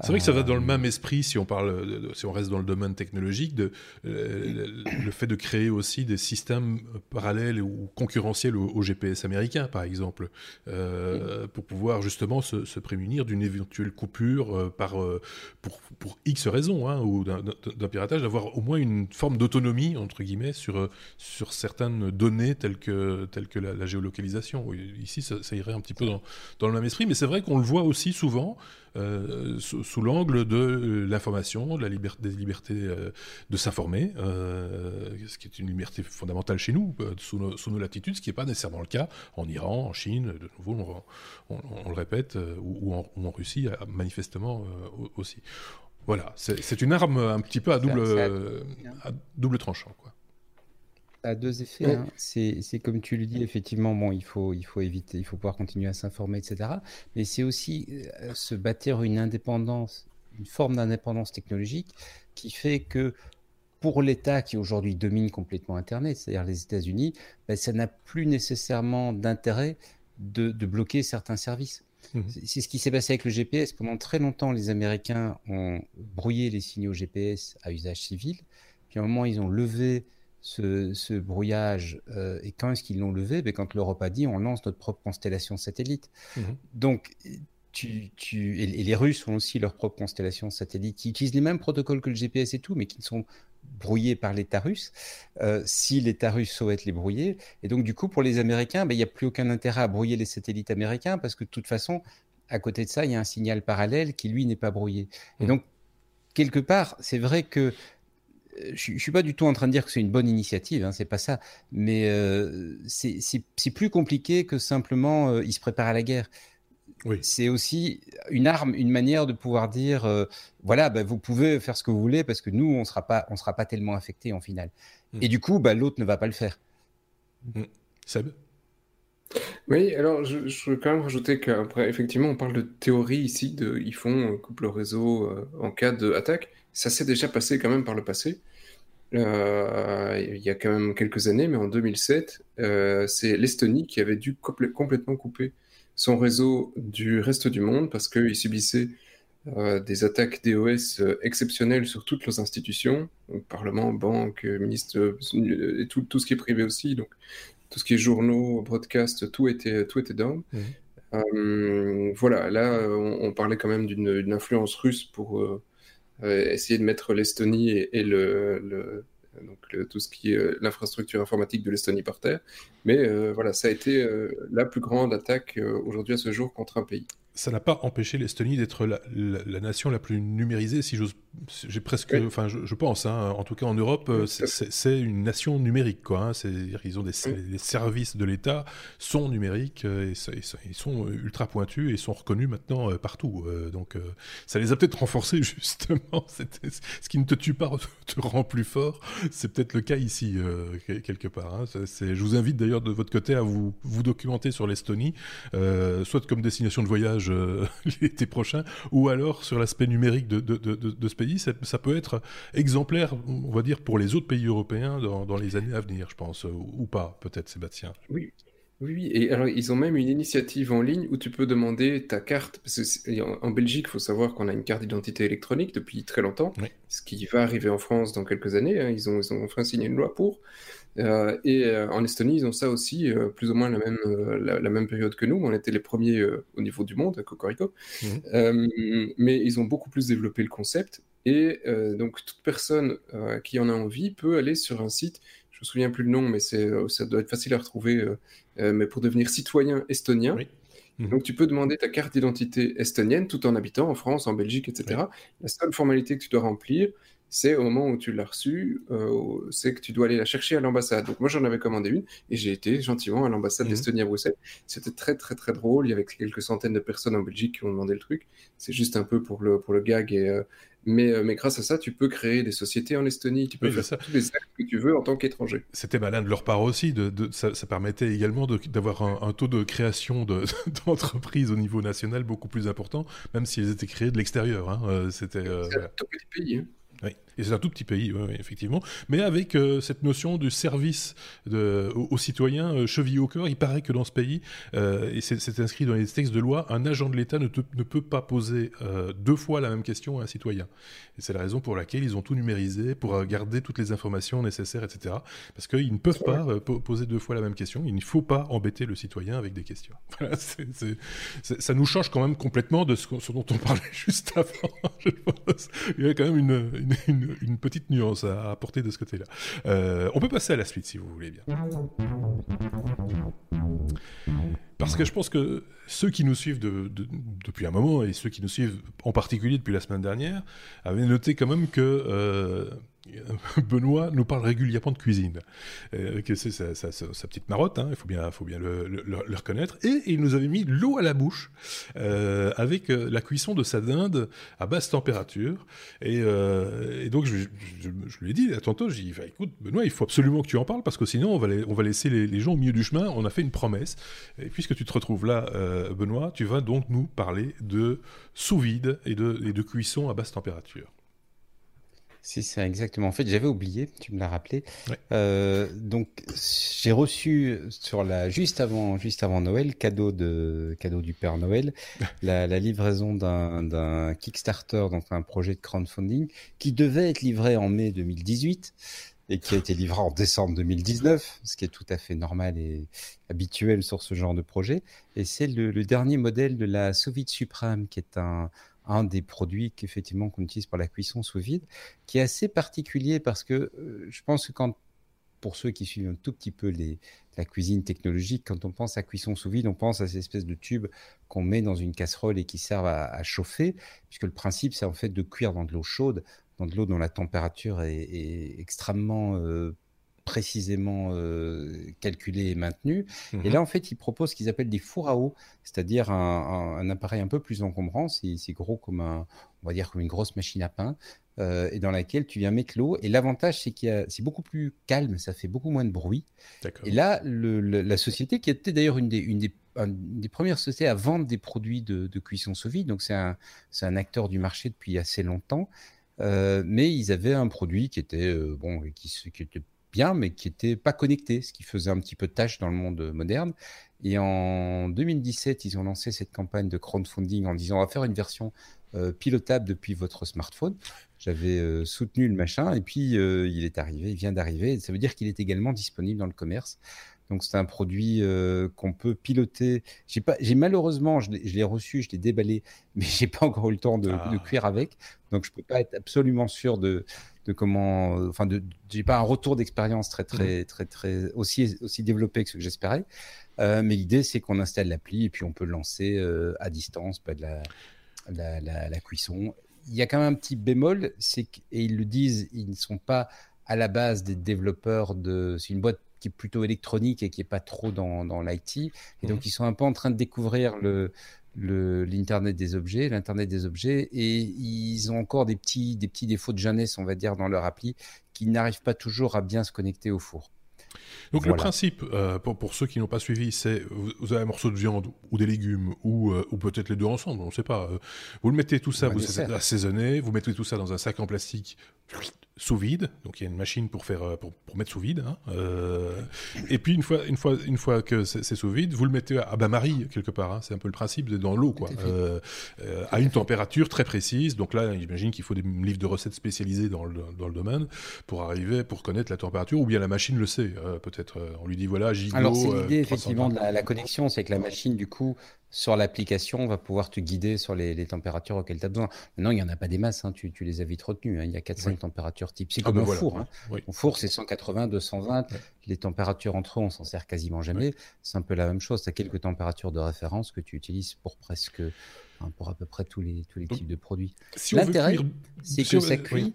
c'est vrai que ça va dans le même esprit si on parle, si on reste dans le domaine technologique, euh, le, fait de créer aussi des systèmes parallèles ou concurrentiels au, GPS américain, par exemple, euh, pour pouvoir justement se, prémunir d'une éventuelle coupure euh, par pour, X raisons hein, ou d'un piratage, d'avoir au moins une forme d'autonomie entre guillemets sur sur certaines données telles que telles que la, géolocalisation. Ici, ça, irait un petit peu dans, dans le même esprit, mais c'est vrai qu'on le voit aussi souvent. Euh, sous, l'angle de euh, l'information, de la liberté, des libertés de s'informer, ce qui est une liberté fondamentale chez nous, sous nos, latitudes, ce qui n'est pas nécessairement le cas en Iran, en Chine, de nouveau, on, le répète, ou, en, Russie, manifestement aussi. Voilà, c'est une arme un petit peu à double, à double tranchant. Quoi a deux effets. Hein. C'est comme tu le dis, effectivement, bon, il faut, il faut éviter, il faut pouvoir continuer à s'informer, etc. Mais c'est aussi euh, se bâtir une indépendance, une forme d'indépendance technologique qui fait que pour l'État qui aujourd'hui domine complètement Internet, c'est-à-dire les États-Unis, ben, ça n'a plus nécessairement d'intérêt de, bloquer certains services. Mmh. C'est ce qui s'est passé avec le GPS. Pendant très longtemps, les Américains ont brouillé les signaux GPS à usage civil. Puis à un moment, ils ont levé ce, brouillage. Euh, et quand est-ce qu'ils l'ont levé? Ben, Quand l'Europe a dit on lance notre propre constellation satellite. Mhm. Donc, tu, tu, et, les Russes ont aussi leur propre constellation satellite qui utilisent les mêmes protocoles que le GPS et tout, mais qui ne sont brouillés par l'État russe, euh, si l'État russe souhaite les brouiller. Et donc, du coup, pour les Américains, ben, il n'y a plus aucun intérêt à brouiller les satellites américains parce que de toute façon, à côté de ça, il y a un signal parallèle qui, lui, n'est pas brouillé. Et mhm. donc, quelque part, c'est vrai que je ne suis pas du tout en train de dire que c'est une bonne initiative, hein, c'est pas ça, mais euh, c'est plus compliqué que simplement euh, il se prépare à la guerre. Oui. C'est aussi une arme, une manière de pouvoir dire euh, voilà, bah, vous pouvez faire ce que vous voulez parce que nous, on ne sera pas tellement affecté en finale. Hmm. Et du coup, bah, l'autre ne va pas le faire. Mmh. Seb? Oui, alors je, je, veux quand même rajouter qu'après, effectivement, on parle de théorie ici, de, ils font couple réseau en cas d'attaque. Ça s'est déjà passé quand même par le passé. Euh, il y a quand même quelques années, mais en 2007, euh, c'est l'Estonie qui avait dû complètement couper son réseau du reste du monde parce qu'il subissait euh, des attaques DOS exceptionnelles sur toutes leurs institutions, donc Parlement, banque, ministre, et tout, tout, ce qui est privé aussi, donc tout ce qui est journaux, broadcast, tout était, tout était down. Mmh. voilà, là, on, on, parlait quand même d'une influence russe pour essayer de mettre l'Estonie et, le, donc tout ce qui est l'infrastructure informatique de l'Estonie par terre. Mais euh, voilà, ça a été euh, la plus grande attaque aujourd'hui à ce jour contre un pays ça n'a pas empêché l'Estonie d'être la, nation la plus numérisée, si j'ose, j'ai presque, enfin, je, pense, hein, en tout cas en Europe, c'est une nation numérique, quoi. Hein, ils ont des les services de l'État sont numériques et, ils sont ultra pointus et sont reconnus maintenant euh, partout. Euh, donc, euh, ça les a peut-être renforcés justement. ce qui ne te tue pas te rend plus fort. C'est peut-être le cas ici quelque part. Hein. je vous invite d'ailleurs de votre côté à vous vous documenter sur l'Estonie, soit comme destination de voyage euh, l'été prochain, ou alors sur l'aspect numérique de, de, de, ce pays, ça, ça, peut être exemplaire, on va dire, pour les autres pays européens dans, dans les années à venir, je pense, ou pas, peut-être, Sébastien. Oui. Oui, et alors ils ont même une initiative en ligne où tu peux demander ta carte. Parce que en Belgique, il faut savoir qu'on a une carte d'identité électronique depuis très longtemps, ce qui va arriver en France dans quelques années. Hein. Ils, ont, ils ont enfin signé une loi pour. Euh, et euh, en Estonie, ils ont ça aussi, euh, plus ou moins la même, la, même période que nous. On était les premiers au niveau du monde, à Cocorico. Mmh. mais ils ont beaucoup plus développé le concept. Et donc, toute personne qui en a envie peut aller sur un site, je me souviens plus le nom, mais c'est, ça doit être facile à retrouver, mais pour devenir citoyen estonien. Mmh. Donc, tu peux demander ta carte d'identité estonienne tout en habitant en France, en Belgique, etc. La seule formalité que tu dois remplir, c'est au moment où tu l'as reçue, euh, c'est que tu dois aller la chercher à l'ambassade. Donc moi j'en avais commandé une et j'ai été gentiment à l'ambassade mmh. d'Estonie à Bruxelles. C'était très très très drôle. Il y avait quelques centaines de personnes en Belgique qui ont demandé le truc. C'est juste un peu pour le pour le gag et euh, mais, euh, mais grâce à ça, tu peux créer des sociétés en Estonie, tu peux faire tous les actes que tu veux en tant qu'étranger. C'était malin de leur part aussi, de, de ça, ça, permettait également d'avoir un, un, taux de création d'entreprises au niveau national beaucoup plus important, même si elles étaient créées de l'extérieur. Hein. C'était un tout petit pays. Hein. Oui, et c'est un tout petit pays, effectivement, mais avec euh, cette notion du service aux, citoyens euh, chevillé au cœur, il paraît que dans ce pays, euh, et c'est inscrit dans les textes de loi, un agent de l'État ne, peut pas poser deux fois la même question à un citoyen. Et c'est la raison pour laquelle ils ont tout numérisé, pour garder toutes les informations nécessaires, etc. Parce qu'ils ne peuvent pas poser deux fois la même question, il ne faut pas embêter le citoyen avec des questions. Ça nous change quand même complètement de ce, dont on parlait juste avant, je pense. Il y a quand même une, petite nuance à apporter de ce côté-là. on peut passer à la suite si vous voulez bien. Parce que je pense que ceux qui nous suivent depuis un moment et ceux qui nous suivent en particulier depuis la semaine dernière avaient noté quand même que Benoît nous parle régulièrement de cuisine, euh, c'est sa, petite marotte, hein, il faut bien, faut bien le, reconnaître. Et il nous avait mis l'eau à la bouche euh, avec euh, la cuisson de sa dinde à basse température. Et, donc je, lui ai dit à tantôt, j'ai dit, bah, écoute Benoît, il faut absolument que tu en parles parce que sinon on va, laisser les, gens au milieu du chemin. On a fait une promesse. Et puisque tu te retrouves là, Benoît, tu vas donc nous parler de sous vide et de, et de cuisson à basse température. C'est ça, exactement. En fait, j'avais oublié, tu me l'as rappelé. Euh, donc, j'ai reçu sur la juste avant, juste avant Noël, cadeau de cadeau du Père Noël, la, livraison d'un Kickstarter, donc un projet de crowdfunding qui devait être livré en mai 2018 et qui a été livré en décembre 2019, ce qui est tout à fait normal et habituel sur ce genre de projet. Et c'est le, le, dernier modèle de la Soviet Supreme, qui est un, un des produits qu'effectivement qu'on utilise pour la cuisson sous vide, qui est assez particulier parce que euh, je pense que quand pour ceux qui suivent un tout petit peu la cuisine technologique, quand on pense à cuisson sous vide, on pense à ces espèces de tubes qu'on met dans une casserole et qui servent à, chauffer, puisque le principe, c'est en fait de cuire dans de l'eau chaude, dans de l'eau dont la température est, extrêmement euh, précisément euh, calculé et maintenu. Et mhm. là, en fait, ils proposent ce qu'ils appellent des fours à eau, c'est-à-dire un, appareil un peu plus encombrant. C'est gros comme un, on va dire comme une grosse machine à pain, euh, et dans laquelle tu viens mettre l'eau. Et l'avantage, c'est qu'il c'est beaucoup plus calme, ça fait beaucoup moins de bruit. Et là, la société qui était d'ailleurs une des, une des des premières sociétés à vendre des produits de, cuisson sous vide. Donc, c'est un, un, acteur du marché depuis assez longtemps. Euh, mais ils avaient un produit qui était, bon, qui, qui était bien, mais qui n'était pas connecté, ce qui faisait un petit peu tâche dans le monde moderne. Et en 2017, ils ont lancé cette campagne de crowdfunding en disant on va faire une version euh, pilotable depuis votre smartphone. J'avais euh, soutenu le machin et puis euh, il est arrivé, il vient d'arriver. Ça veut dire qu'il est également disponible dans le commerce. Donc c'est un produit qu'on peut piloter. J'ai pas, j'ai malheureusement, je l'ai reçu, je l'ai déballé, mais j'ai pas encore eu le temps de, de, ah. cuire avec. Donc je peux pas être absolument sûr de, de comment, enfin, de, j'ai pas un retour d'expérience très, très, très, très, aussi, aussi développé que ce que j'espérais. Euh, mais l'idée, c'est qu'on installe l'appli et puis on peut lancer euh, à distance pas de la, la, la, cuisson. Il y a quand même un petit bémol, c'est et ils le disent, ils ne sont pas à la base des développeurs de. C'est une boîte qui est plutôt électronique et qui est pas trop dans, dans l'IT. Et donc, mmh. ils sont un peu en train de découvrir le, l'internet des objets, l'internet des objets, et ils ont encore des petits, des petits défauts de jeunesse, on va dire, dans leur appli, qui n'arrivent pas toujours à bien se connecter au four. Donc le principe, euh, pour, ceux qui n'ont pas suivi, c'est vous avez un morceau de viande ou des légumes ou, euh, ou peut-être les deux ensemble, on ne sait pas. Euh, vous le mettez tout ça, vous assaisonnez, vous mettez tout ça dans un sac en plastique sous vide, donc il y a une machine pour faire pour, pour mettre sous vide. Hein, euh, et puis une fois une fois une fois que c'est sous vide, vous le mettez à bain-marie quelque part. Hein, c'est un peu le principe dans l'eau quoi, euh, euh, à une température très précise. Donc là, j'imagine qu'il faut des livres de recettes spécialisés dans le, dans le domaine pour arriver pour connaître la température, ou bien la machine le sait. Peut-être on lui dit voilà, gigot. Alors c'est l'idée effectivement de la, la connexion, c'est que la machine du coup sur l'application, on va pouvoir te guider sur les, températures auxquelles tu as besoin. Maintenant, il n'y en a pas des masses, hein, tu, les as vite retenues. Hein. Il y a 4-5 températures type. C'est ah comme ben un four. Hein. four, c'est 180, 220. Les températures entre eux, on s'en sert quasiment jamais. C'est un peu la même chose. Tu as quelques températures de référence que tu utilises pour presque, pour à peu près tous les, tous les types de produits. L'intérêt, c'est que ça cuit.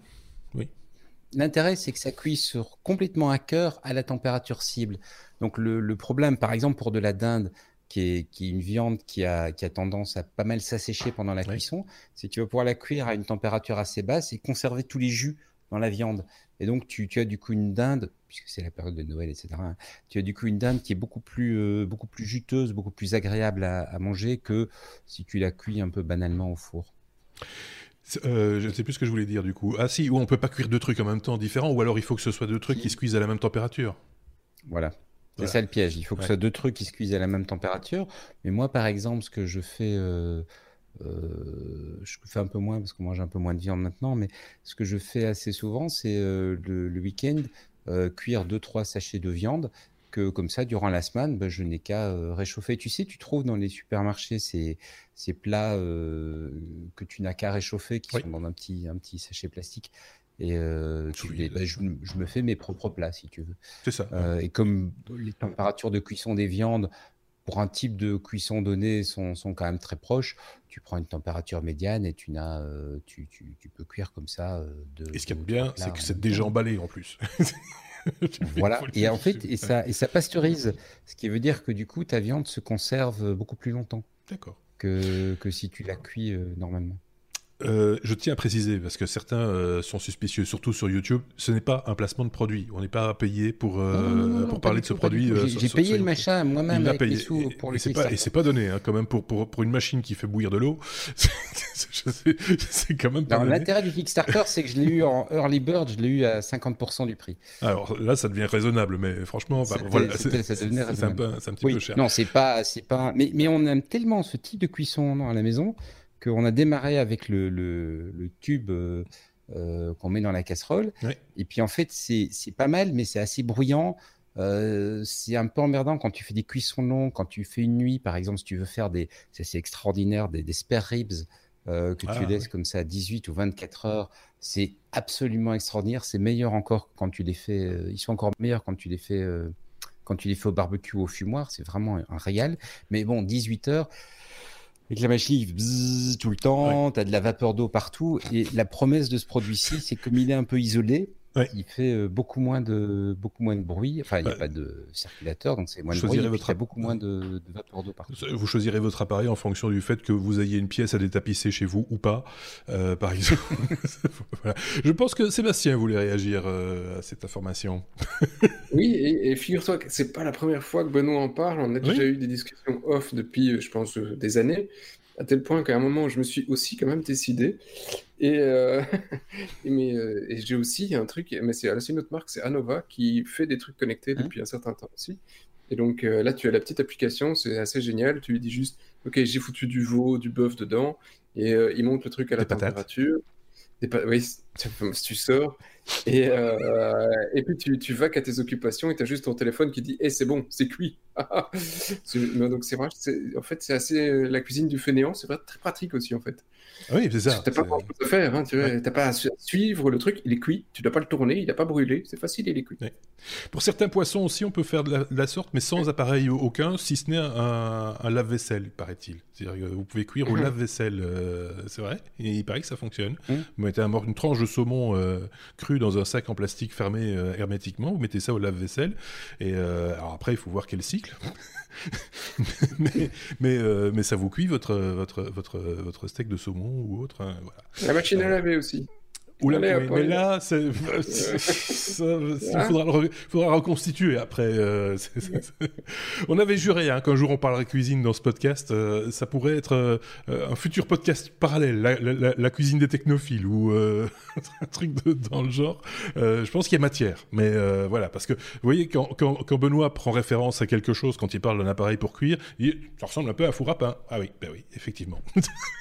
L'intérêt, c'est que ça cuit sur complètement à cœur à la température cible. Donc, le, le problème, par exemple, pour de la dinde, qui est, une viande qui a, tendance à pas mal s'assécher pendant la cuisson, c'est que tu vas pouvoir la cuire à une température assez basse et conserver tous les jus dans la viande. Et donc, tu, as du coup une dinde, puisque c'est la période de Noël, etc. Hein, tu as du coup une dinde qui est beaucoup plus, euh, beaucoup plus juteuse, beaucoup plus agréable à, manger que si tu la cuis un peu banalement au four. Euh, je ne sais plus ce que je voulais dire du coup. Ah si, ou on peut pas cuire deux trucs en même temps différents, ou alors il faut que ce soit deux trucs qui se cuisent à la même température. Voilà. C'est ça le piège. Il faut que ce soit deux trucs qui se cuisent à la même température. Mais moi, par exemple, ce que je fais, euh, euh, je fais un peu moins parce que moi j'ai un peu moins de viande maintenant, mais ce que je fais assez souvent, c'est euh, le, week-end cuire deux trois sachets de viande. Que comme ça, durant la semaine, ben, je n'ai qu'à réchauffer. Tu sais, tu trouves dans les supermarchés ces, ces plats que tu n'as qu'à réchauffer, qui sont dans un petit, un petit sachet plastique Et bah, je, me fais mes propres plats, si tu veux. C'est ça. et comme les températures de cuisson des viandes, pour un type de cuisson donné, sont, sont quand même très proches, tu prends une température médiane et tu, n'as, tu, tu, tu, peux cuire comme ça. De, et ce qui est bien, c'est que c'est déjà emballé en plus. voilà, et en fait, et ça, et ça pasteurise, ce qui veut dire que du coup, ta viande se conserve beaucoup plus longtemps. D'accord. Que, que si tu la cuis normalement. Euh, je tiens à préciser, parce que certains euh, sont suspicieux, surtout sur YouTube, ce n'est pas un placement de produit. On n'est pas payé pour, euh, pour parler de ce produit. J'ai payé le machin moi-même avec payé. sous pour le pas, Et c'est pas donné, hein, quand même, pour, pour, pour, une machine qui fait bouillir de l'eau. c'est quand même pas L'intérêt du Kickstarter, c'est que je l'ai eu en early bird, je l'ai eu à 50% du prix. Alors là, ça devient raisonnable, mais franchement, bah, voilà, c'est un, un petit peu cher. Non, c'est pas, pas. Mais, mais on aime tellement ce type de cuisson à la maison qu'on a démarré avec le, le, tube euh, euh, qu'on met dans la casserole. Et puis en fait, c'est pas mal, mais c'est assez bruyant. Euh, c'est un peu emmerdant quand tu fais des cuissons longs, quand tu fais une nuit, par exemple, si tu veux faire des, c'est extraordinaire, des, des, spare ribs que tu ah, laisses comme ça à 18 ou 24 heures, c'est absolument extraordinaire. C'est meilleur encore quand tu les fais, ils sont encore meilleurs quand tu les fais, quand tu les fais au barbecue ou au fumoir. C'est vraiment un régal. Mais bon, 18 heures, avec la machine bzzz, tout le temps, tu as de la vapeur d'eau partout. Et la promesse de ce produit-ci, c'est comme il est un peu isolé, il fait euh, beaucoup moins de beaucoup moins de bruit. Enfin, il n'y a pas de circulateur, donc c'est moins de bruit. Votre... Il y a beaucoup moins de, vapeur d'eau partout. Vous choisirez votre appareil en fonction du fait que vous ayez une pièce à détapisser chez vous ou pas, euh, par exemple. Je pense que Sébastien voulait réagir euh, à cette information. oui, et, figure-toi que c'est pas la première fois que Benoît en parle. On a déjà eu des discussions off depuis, je pense, des années à tel point qu'à un moment, je me suis aussi quand même décidé. Et, euh, euh, et j'ai aussi un truc, mais c'est une autre marque, c'est Anova, qui fait des trucs connectés mmh. depuis un certain temps aussi. Et donc euh, là, tu as la petite application, c'est assez génial. Tu lui dis juste, OK, j'ai foutu du veau, du bœuf dedans, et il monte le truc à la température. Oui, tu sors, et, euh, et puis tu, tu vas qu'à tes occupations et tu as juste ton téléphone qui dit Eh, c'est bon, c'est cuit. donc c'est vrai, en fait, c'est assez. La cuisine du fainéant, c'est très pratique aussi, en fait. Oui, c'est ça. Tu n'as pas grand chose à faire, hein, tu n'as pas à suivre le truc, il est cuit, tu ne dois pas le tourner, il n'a pas brûlé, c'est facile, il est cuit. Pour certains poissons aussi, on peut faire de la, sorte, mais sans appareil aucun, si ce n'est un, un lave-vaisselle, paraît-il. C'est-à-dire que vous pouvez cuire au mhm. lave-vaisselle, euh, c'est vrai, et il paraît que ça fonctionne. Mmh. Vous mettez une tranche de saumon euh, cru dans un sac en plastique fermé euh, hermétiquement, vous mettez ça au lave-vaisselle, et alors après, il faut voir quel cycle. mais, mais, mais, ça vous cuit votre, votre, votre, votre steak de saumon ou autre. Voilà. La machine à laver aussi mais là, il faudra, reconstituer après. Euh, on avait juré hein, qu'un jour on parlerait cuisine dans ce podcast. Euh, ça pourrait être euh, un futur podcast parallèle, la, cuisine des technophiles ou un truc dans le genre. je pense qu'il y a matière. Mais voilà, parce que vous voyez, quand, Benoît prend référence à quelque chose, quand il parle d'un appareil pour cuire, il, ça ressemble un peu à four à pain. Ah oui, ben oui, effectivement.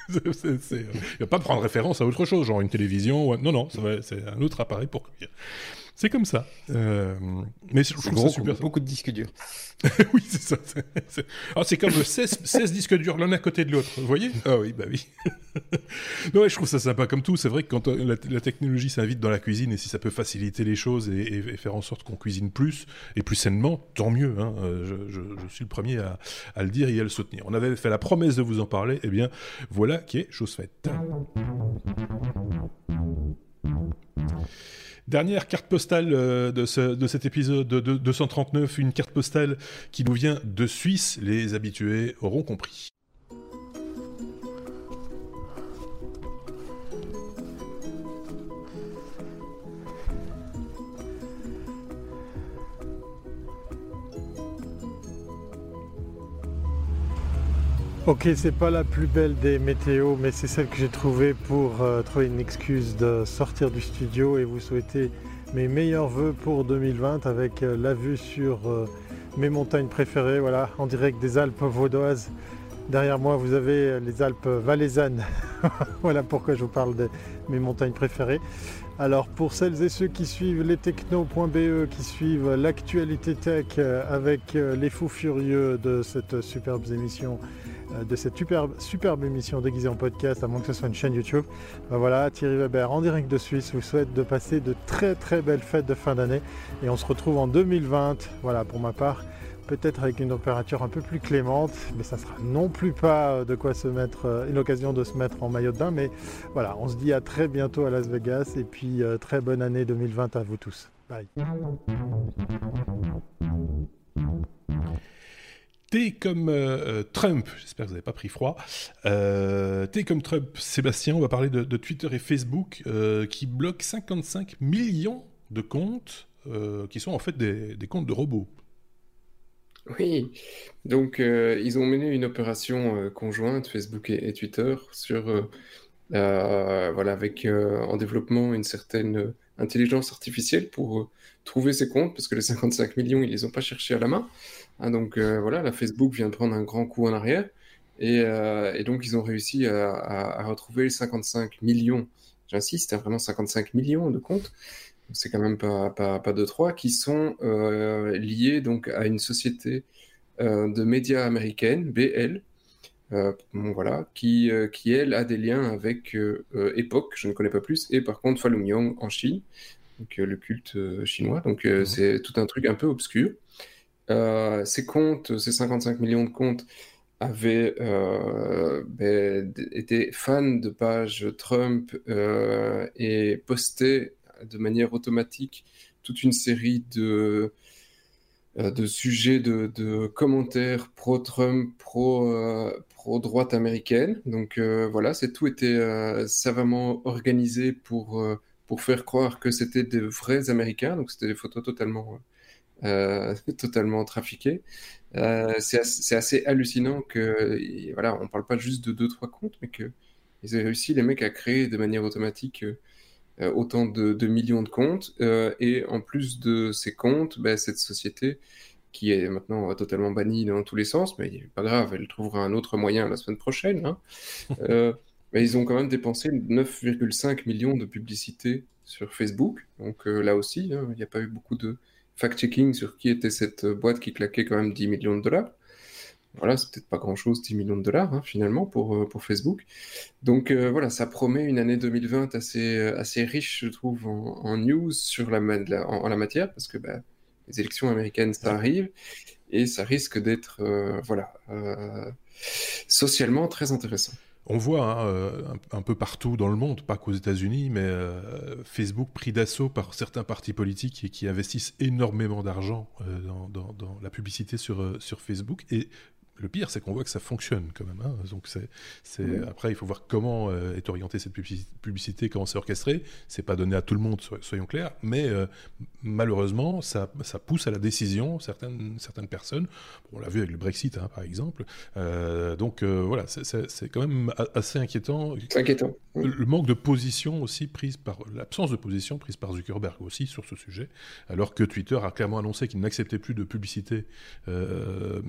il ne va pas prendre référence à autre chose, genre une télévision. Ou non, non, c'est un autre appareil pour cuire. C'est comme ça. Euh, mais je trouve ça super. Beaucoup de disques durs. oui, c'est ça. C'est ah, comme 16, 16 disques durs l'un à côté de l'autre. Vous voyez? Ah oui, bah oui. non, je trouve ça sympa comme tout. C'est vrai que quand euh, la, technologie s'invite dans la cuisine et si ça peut faciliter les choses et, faire en sorte qu'on cuisine plus et plus sainement, tant mieux. Hein. Euh, je, suis le premier à, à, le dire et à le soutenir. On avait fait la promesse de vous en parler. Eh bien, voilà qui est chose faite. Dernière carte postale euh, de, cet épisode de 239, une carte postale qui nous vient de Suisse, les habitués auront compris. Ok, c'est pas la plus belle des météos, mais c'est celle que j'ai trouvée pour euh, trouver une excuse de sortir du studio et vous souhaiter mes meilleurs voeux pour 2020 avec euh, la vue sur euh, mes montagnes préférées, voilà, en direct des Alpes vaudoises. Derrière moi, vous avez les Alpes valaisannes. voilà pourquoi je vous parle de mes montagnes préférées. Alors pour celles et ceux qui suivent lestechno.be, qui suivent l'actualité tech avec les fous furieux de cette superbe émission de cette superbe, émission déguisée en podcast, à moins que ce soit une chaîne YouTube. Ben voilà, Thierry Weber en direct de Suisse vous souhaite de passer de très très belles fêtes de fin d'année et on se retrouve en 2020. Voilà, pour ma part, peut-être avec une température un peu plus clémente, mais ça sera non plus pas de quoi se mettre, une occasion de se mettre en maillot de bain. Mais voilà, on se dit à très bientôt à Las Vegas et puis très bonne année 2020 à vous tous. Bye. T comme euh, Trump, j'espère que vous n'avez pas pris froid. Euh, T comme Trump, Sébastien, on va parler de, Twitter et Facebook euh, qui bloquent 55 millions de comptes qui sont en fait des, comptes de robots. Oui, donc ils ont mené une opération conjointe, Facebook et, Twitter, sur, voilà, avec en développement une certaine intelligence artificielle pour trouver ces comptes, parce que les 55 millions, ils les ont pas cherchés à la main. Hein, donc euh, voilà, la Facebook vient de prendre un grand coup en arrière. Et, euh, donc ils ont réussi à, retrouver 55 millions, j'insiste, hein, vraiment 55 millions de comptes. C'est quand même pas, pas, pas de trois qui sont euh, liés donc à une société de médias américaine, BL, voilà, qui, qui elle a des liens avec Epoch, je ne connais pas plus, et par contre Falun Gong en Chine, donc le culte chinois. Donc mmh. c'est tout un truc un peu obscur. Euh, ces comptes, ces 55 millions de comptes, avaient euh, ben, été fans de pages Trump euh, et postaient de manière automatique toute une série de, de sujets, de, commentaires pro-Trump, pro-droite américaine. Donc voilà, c'est tout était savamment organisé pour, pour faire croire que c'était des vrais Américains. Donc c'était des photos totalement euh, totalement trafiqué. Euh, c'est assez, hallucinant que, voilà, on parle pas juste de 2-3 comptes, mais qu'ils aient réussi, les mecs, à créer de manière automatique euh, autant de, millions de comptes. et en plus de ces comptes, bah, cette société qui est maintenant totalement bannie dans tous les sens, mais pas grave, elle trouvera un autre moyen la semaine prochaine. Hein. mais ils ont quand même dépensé 9,5 millions de publicité sur Facebook. Donc là aussi, hein, il n'y a pas eu beaucoup de, fact-checking sur qui était cette boîte qui claquait quand même 10 millions de dollars. Voilà, c'est peut-être pas grand-chose, 10 millions de dollars hein, finalement pour, euh, pour Facebook. Donc euh, voilà, ça promet une année 2020 assez, euh, assez riche, je trouve, en, news sur la, en, la matière, parce que bah, les élections américaines, ça arrive, et ça risque d'être voilà, socialement très intéressant. On voit hein, euh, un, peu partout dans le monde, pas qu'aux États-Unis, mais euh, Facebook pris d'assaut par certains partis politiques qui investissent énormément d'argent euh, dans, la publicité sur, sur Facebook. Et le pire, c'est qu'on voit que ça fonctionne quand même. Hein. Donc c'est, après, il faut voir comment euh, est orientée cette publicité, comment c'est orchestré. C'est pas donné à tout le monde, soyons clairs, mais euh, malheureusement, ça, ça, pousse à la décision certaines certaines personnes. on l'a vu avec le Brexit, hein, par exemple. Euh, donc voilà, c'est quand même assez inquiétant. C'est inquiétant. Le manque de position aussi prise par l'absence de position prise par Zuckerberg aussi sur ce sujet, alors que Twitter a clairement annoncé qu'il n'acceptait plus de publicité. De,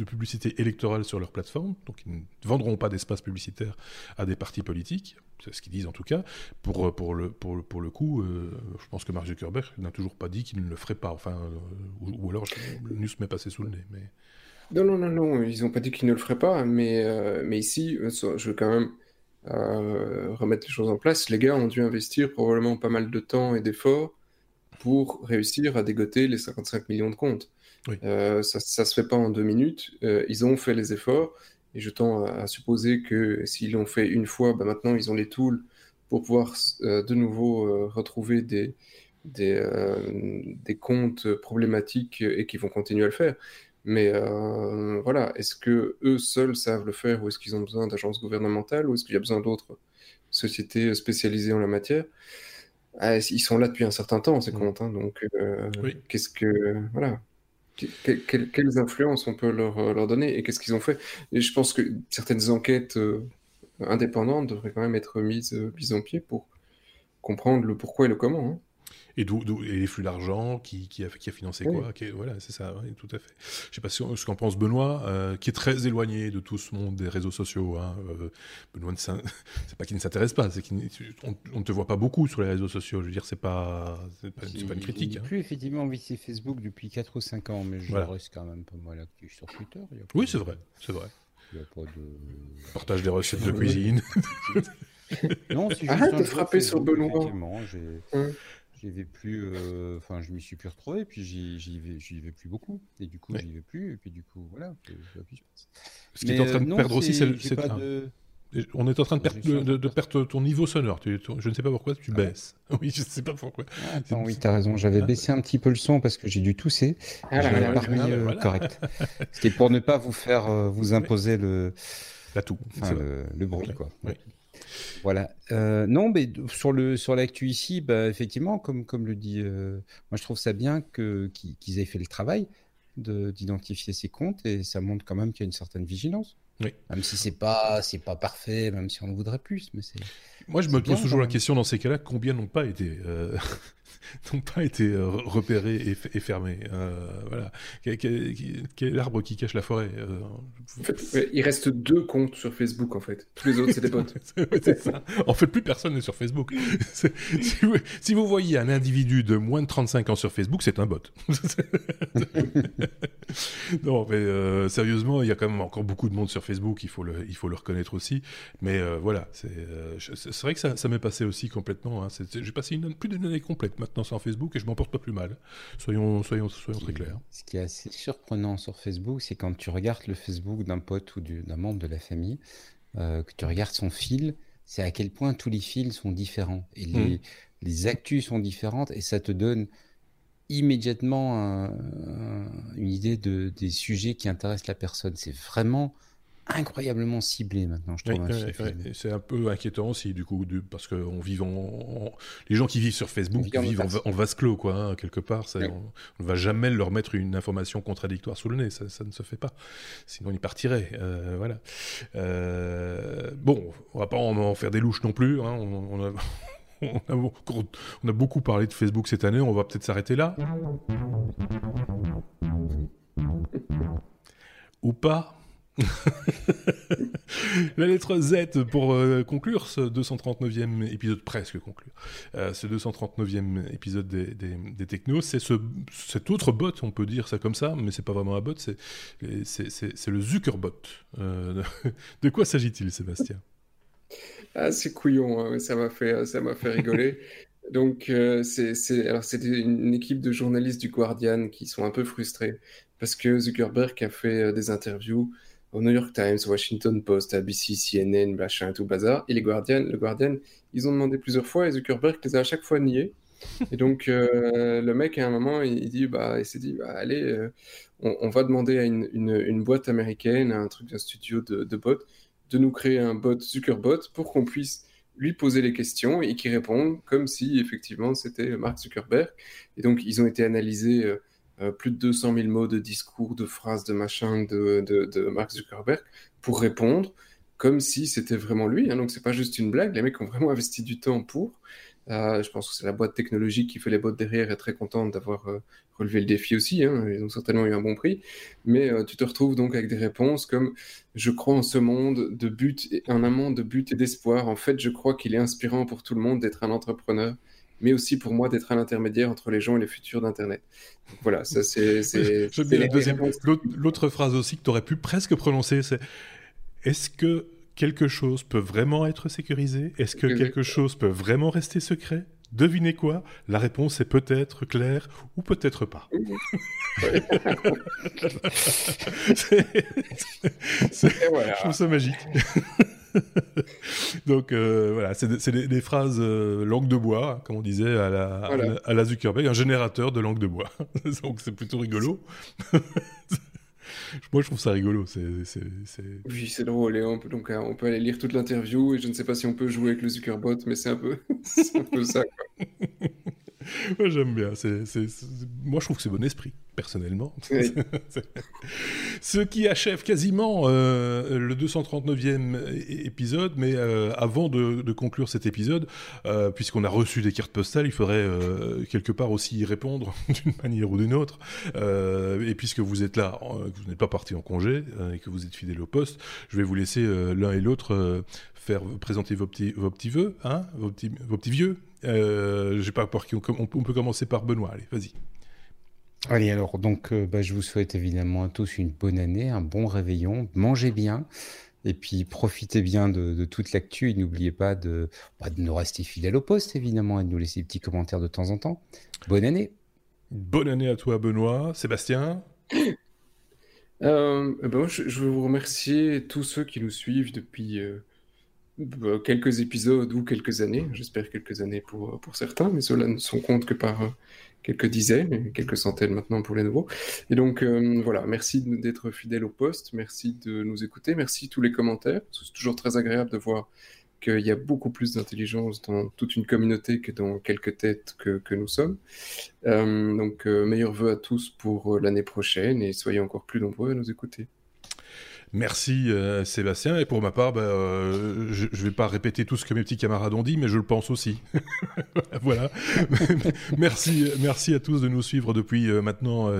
de publicité électorale sur leur plateforme, donc ils ne vendront pas d'espace publicitaire à des partis politiques, c'est ce qu'ils disent en tout cas. Pour, euh, pour, le, pour, pour le coup, euh, je pense que Mark Zuckerberg n'a toujours pas dit qu'il ne le ferait pas, enfin, euh, ou, alors le news m'est passé sous le nez. Non, non, non, non, ils n'ont pas dit qu'ils ne le feraient pas, mais, mais ici, je veux quand même remettre les choses en place. Les gars ont dû investir probablement pas mal de temps et d'efforts pour réussir à dégoter les 55 millions de comptes. Euh, ça ne se fait pas en deux minutes. Euh, ils ont fait les efforts et je tends à, supposer que s'ils l'ont fait une fois, bah, maintenant ils ont les tools pour pouvoir euh, de nouveau retrouver des, des, des, comptes problématiques et qui vont continuer à le faire. Mais voilà, est-ce que eux seuls savent le faire ou est-ce qu'ils ont besoin d'agences gouvernementales ou est-ce qu'il y a besoin d'autres sociétés spécialisées en la matière? Ah, Ils sont là depuis un certain temps, ces mmh. comptes. Hein, donc, qu'est-ce que. Voilà quelles influences on peut leur, euh, leur donner et qu'est-ce qu'ils ont fait Et je pense que certaines enquêtes euh, indépendantes devraient quand même être mises, euh, mises en pied pour comprendre le pourquoi et le comment. Hein. Et, d'où, les flux d'argent, qui, qui, a, qui a financé quoi Voilà, c'est ça, tout à fait. Je sais pas ce qu'en pense Benoît, euh, qui est très éloigné de tout ce monde des réseaux sociaux. Hein. Euh, Benoît, c'est pas qu'il ne s'intéresse pas, c'est qu'on ne te voit pas beaucoup sur les réseaux sociaux. Je veux dire, c'est pas, c'est pas, une critique. Hein. plus effectivement visiter Facebook depuis 4 ou 5 ans, mais je reste quand même pas mal actif sur Twitter. oui, c'est vrai, c'est vrai. Partage des recettes de cuisine. non, c'est juste Arrête de frapper sur Benoît. J'y vais plus, euh, enfin, je m'y suis plus retrouvé, puis j'y vais, vais plus beaucoup, et du coup, j'y vais plus, et puis du coup, voilà. Ce qui est en train de perdre aussi, c'est. On est en train de, perdre, de, perdre ton niveau sonore. je ne sais pas pourquoi tu ah baisses. Oui, je ne sais pas pourquoi. Ah, attends, oui, tu as raison. J'avais baissé un petit peu le son parce que j'ai dû tousser. Ah, je remis euh, correct. C'était pour ne pas vous faire euh, vous imposer le, La tout. le, bruit. Quoi. Voilà. Euh, non, mais sur le sur l'actu ici, bah, effectivement, comme comme le dit, moi je trouve ça bien que qu'ils aient fait le travail d'identifier ces comptes et ça montre quand même qu'il y a une certaine vigilance. Même si c'est pas c'est pas parfait, même si on voudrait plus, mais c'est. Moi, je me pose toujours la question dans ces cas-là, combien n'ont pas été euh, n'ont pas été euh, repérés et, et fermés. Euh, voilà. Quel, quel, arbre qui cache la forêt euh, en fait, Il reste deux comptes sur Facebook en fait. Tous les autres, c'est des bots. En fait, plus personne n'est sur Facebook. Si vous, si vous, voyez un individu de moins de 35 ans sur Facebook, c'est un bot. non, mais sérieusement, il y a quand même encore beaucoup de monde sur Facebook. Il faut le, il faut le reconnaître aussi. Mais voilà, c'est vrai que ça, ça m'est passé aussi complètement. Hein. J'ai passé une, plus d'une année complète maintenant sur Facebook et je m'en porte pas plus mal. Soyons, soyons, soyons très clairs. Ce qui est assez surprenant sur Facebook, c'est quand tu regardes le Facebook d'un pote ou d'un membre de la famille, euh, que tu regardes son fil, c'est à quel point tous les fils sont différents et les, mmh. les actus sont différentes et ça te donne immédiatement une idée de, des sujets qui intéressent la personne. C'est vraiment incroyablement ciblé maintenant, je trouve. c'est un peu inquiétant aussi, du coup, parce que on vit en, les gens qui vivent sur Facebook vivent en, vase clos, quoi, hein, quelque part. On ne va jamais leur mettre une information contradictoire sous le nez, ça, ne se fait pas. Sinon, ils partiraient. Euh, voilà. Euh, bon, on va pas en, faire des louches non plus. Hein, on, a... on a beaucoup parlé de Facebook cette année, on va peut-être s'arrêter là. Ou pas la lettre Z pour euh, conclure ce 239e épisode, presque conclure, euh, ce 239e épisode des, des, Technos, c'est ce, cet autre bot, on peut dire ça comme ça, mais c'est pas vraiment un bot, c'est, c'est, le Zuckerbot. Euh, de quoi s'agit-il, Sébastien? Ah, c'est couillon, hein, ça m'a fait, ça m'a fait rigoler. Donc, c'est, c'est, alors c'était une équipe de journalistes du Guardian qui sont un peu frustrés parce que Zuckerberg a fait des interviews au New York Times, Washington Post, ABC, CNN, machin, tout bazar. Et les Guardian, le Guardian, ils ont demandé plusieurs fois et Zuckerberg les a à chaque fois niés. Et donc, euh, le mec, à un moment, il, dit, bah, il s'est dit, bah, allez, euh, on, va demander à une, boîte américaine, à un truc, d'un studio de, de bots, de nous créer un bot Zuckerbot pour qu'on puisse lui poser les questions et qu'il réponde comme si effectivement c'était Mark Zuckerberg. Et donc, ils ont été analysés. Euh, euh, plus de 200 000 mots de discours, de phrases, de machin de, de, Mark Zuckerberg pour répondre comme si c'était vraiment lui. Hein. Donc c'est pas juste une blague, les mecs ont vraiment investi du temps pour. Euh, je pense que c'est la boîte technologique qui fait les boîtes derrière est très contente d'avoir euh, relevé le défi aussi. Hein. Ils ont certainement eu un bon prix. Mais tu te retrouves donc avec des réponses comme Je crois en ce monde de but, en un monde de but et d'espoir. En fait, je crois qu'il est inspirant pour tout le monde d'être un entrepreneur mais aussi pour moi d'être un intermédiaire entre les gens et les futurs d'Internet. Voilà, ça c'est. L'autre phrase aussi que tu aurais pu presque prononcer, c'est est-ce que quelque chose peut vraiment être sécurisé? Est-ce que quelque chose peut vraiment rester secret? Devinez quoi? La réponse est peut-être claire ou peut-être pas. c'est, voilà. Je trouve ça magique. Donc euh, voilà, c'est des, phrases euh, langue de bois, comme on disait à la, à, la, Zuckerberg, un générateur de langue de bois. Donc c'est plutôt rigolo. Moi, je trouve ça rigolo. C'est, Oui, c'est drôle. Et on peut, donc, on peut aller lire toute l'interview. Et je ne sais pas si on peut jouer avec le Zuckerbot, mais c'est un peu, un peu ça. Moi, j'aime bien. Moi, je trouve que c'est bon esprit personnellement. Ce qui achève quasiment euh, le 239e épisode, mais euh, avant de, conclure cet épisode, euh, puisqu'on a reçu des cartes postales, il faudrait quelque part aussi y répondre d'une manière ou d'une autre. et puisque vous êtes là, que vous n'êtes pas parti en congé et que vous êtes fidèle au poste, je vais vous laisser l'un et l'autre faire présenter vos petits, vos petits vœux, hein, vos, petits, vos petits vieux. J'ai pas peur qu'on on peut commencer par Benoît. Allez, vas-y. Allez, alors, donc, bah, je vous souhaite évidemment à tous une bonne année, un bon réveillon. Mangez bien. Et puis profitez bien de, toute l'actu et n'oubliez pas de, bah, de nous rester fidèles au poste, évidemment, et de nous laisser des petits commentaires de temps en temps. Bonne année. Bonne année à toi, Benoît. Sébastien euh, ben je, veux vous remercier tous ceux qui nous suivent depuis euh, quelques épisodes ou quelques années. J'espère quelques années pour, pour certains, mais ceux-là ne sont compte que par euh, quelques dizaines, quelques centaines maintenant pour les nouveaux. Et donc euh, voilà, merci d'être fidèle au poste, merci de nous écouter, merci tous les commentaires. C'est toujours très agréable de voir qu'il y a beaucoup plus d'intelligence dans toute une communauté que dans quelques têtes que, nous sommes. Euh, donc, euh, meilleurs vœux à tous pour euh, l'année prochaine et soyez encore plus nombreux à nous écouter. Merci euh, Sébastien. Et pour ma part, bah, euh, je ne vais pas répéter tout ce que mes petits camarades ont dit, mais je le pense aussi. voilà. merci, merci à tous de nous suivre depuis euh, maintenant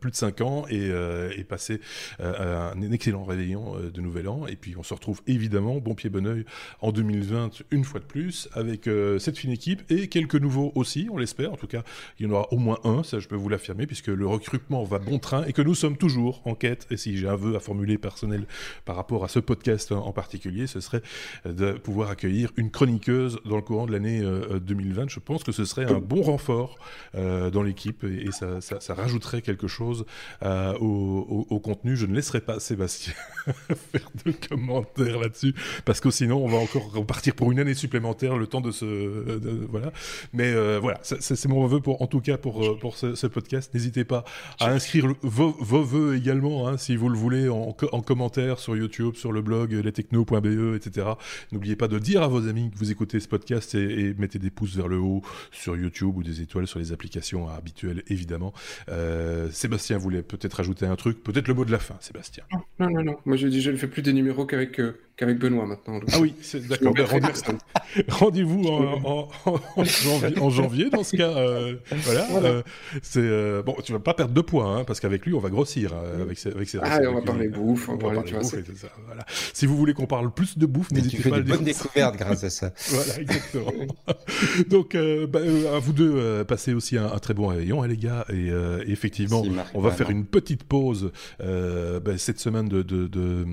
plus de 5 ans et, et passer un excellent réveillon de Nouvel An. Et puis on se retrouve évidemment, bon pied, bon oeil, en 2020, une fois de plus, avec cette fine équipe et quelques nouveaux aussi, on l'espère. En tout cas, il y en aura au moins un, ça je peux vous l'affirmer, puisque le recrutement va bon train et que nous sommes toujours en quête. Et si j'ai un vœu à formuler personnel, par rapport à ce podcast en particulier, ce serait de pouvoir accueillir une chroniqueuse dans le courant de l'année 2020. Euh, Je pense que ce serait un bon renfort euh, dans l'équipe et, ça, rajouterait quelque chose euh, au, contenu. Je ne laisserai pas Sébastien faire de commentaires là-dessus parce que sinon on va encore repartir pour une année supplémentaire le temps de se voilà. Mais voilà, c'est mon vœu pour en tout cas pour pour ce, podcast. N'hésitez pas à inscrire vos, vos vœux également hein, si vous le voulez en, en commentaire sur YouTube, sur le blog lestechno.be, etc. N'oubliez pas de dire à vos amis que vous écoutez ce podcast et, mettez des pouces vers le haut sur YouTube ou des étoiles sur les applications habituelles, évidemment. Euh, Sébastien voulait peut-être ajouter un truc, peut-être le mot de la fin, Sébastien. Non, non, non. Moi, je dis, je ne fais plus des numéros qu'avec euh, qu'avec Benoît maintenant. Ah oui, d'accord. Ben, rendez-vous en, en, janvier, dans ce cas. Euh, voilà. c'est bon, tu vas pas perdre de poids, hein, parce qu'avec lui, on va grossir avec ses, avec Ah, on va parler bouffe, on va parler, bouffe, ça, voilà. Si vous voulez qu'on parle plus de bouffe, n'hésitez pas à le dire. bonnes découvertes grâce à ça. voilà, exactement. Donc, bah, à vous deux, passez aussi un, très bon réveillon, hein, les gars. Et effectivement, on va faire une petite pause bah, cette semaine de, de, de,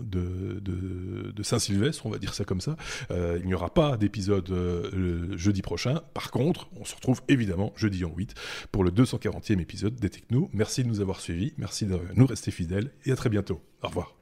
de de, Saint-Sylvestre, on va dire ça comme ça. Euh, il n'y aura pas d'épisode euh, jeudi prochain. Par contre, on se retrouve évidemment jeudi en 8 pour le 240e épisode des Techno. Merci de nous avoir suivis, merci de nous rester fidèles et à très bientôt. Au revoir.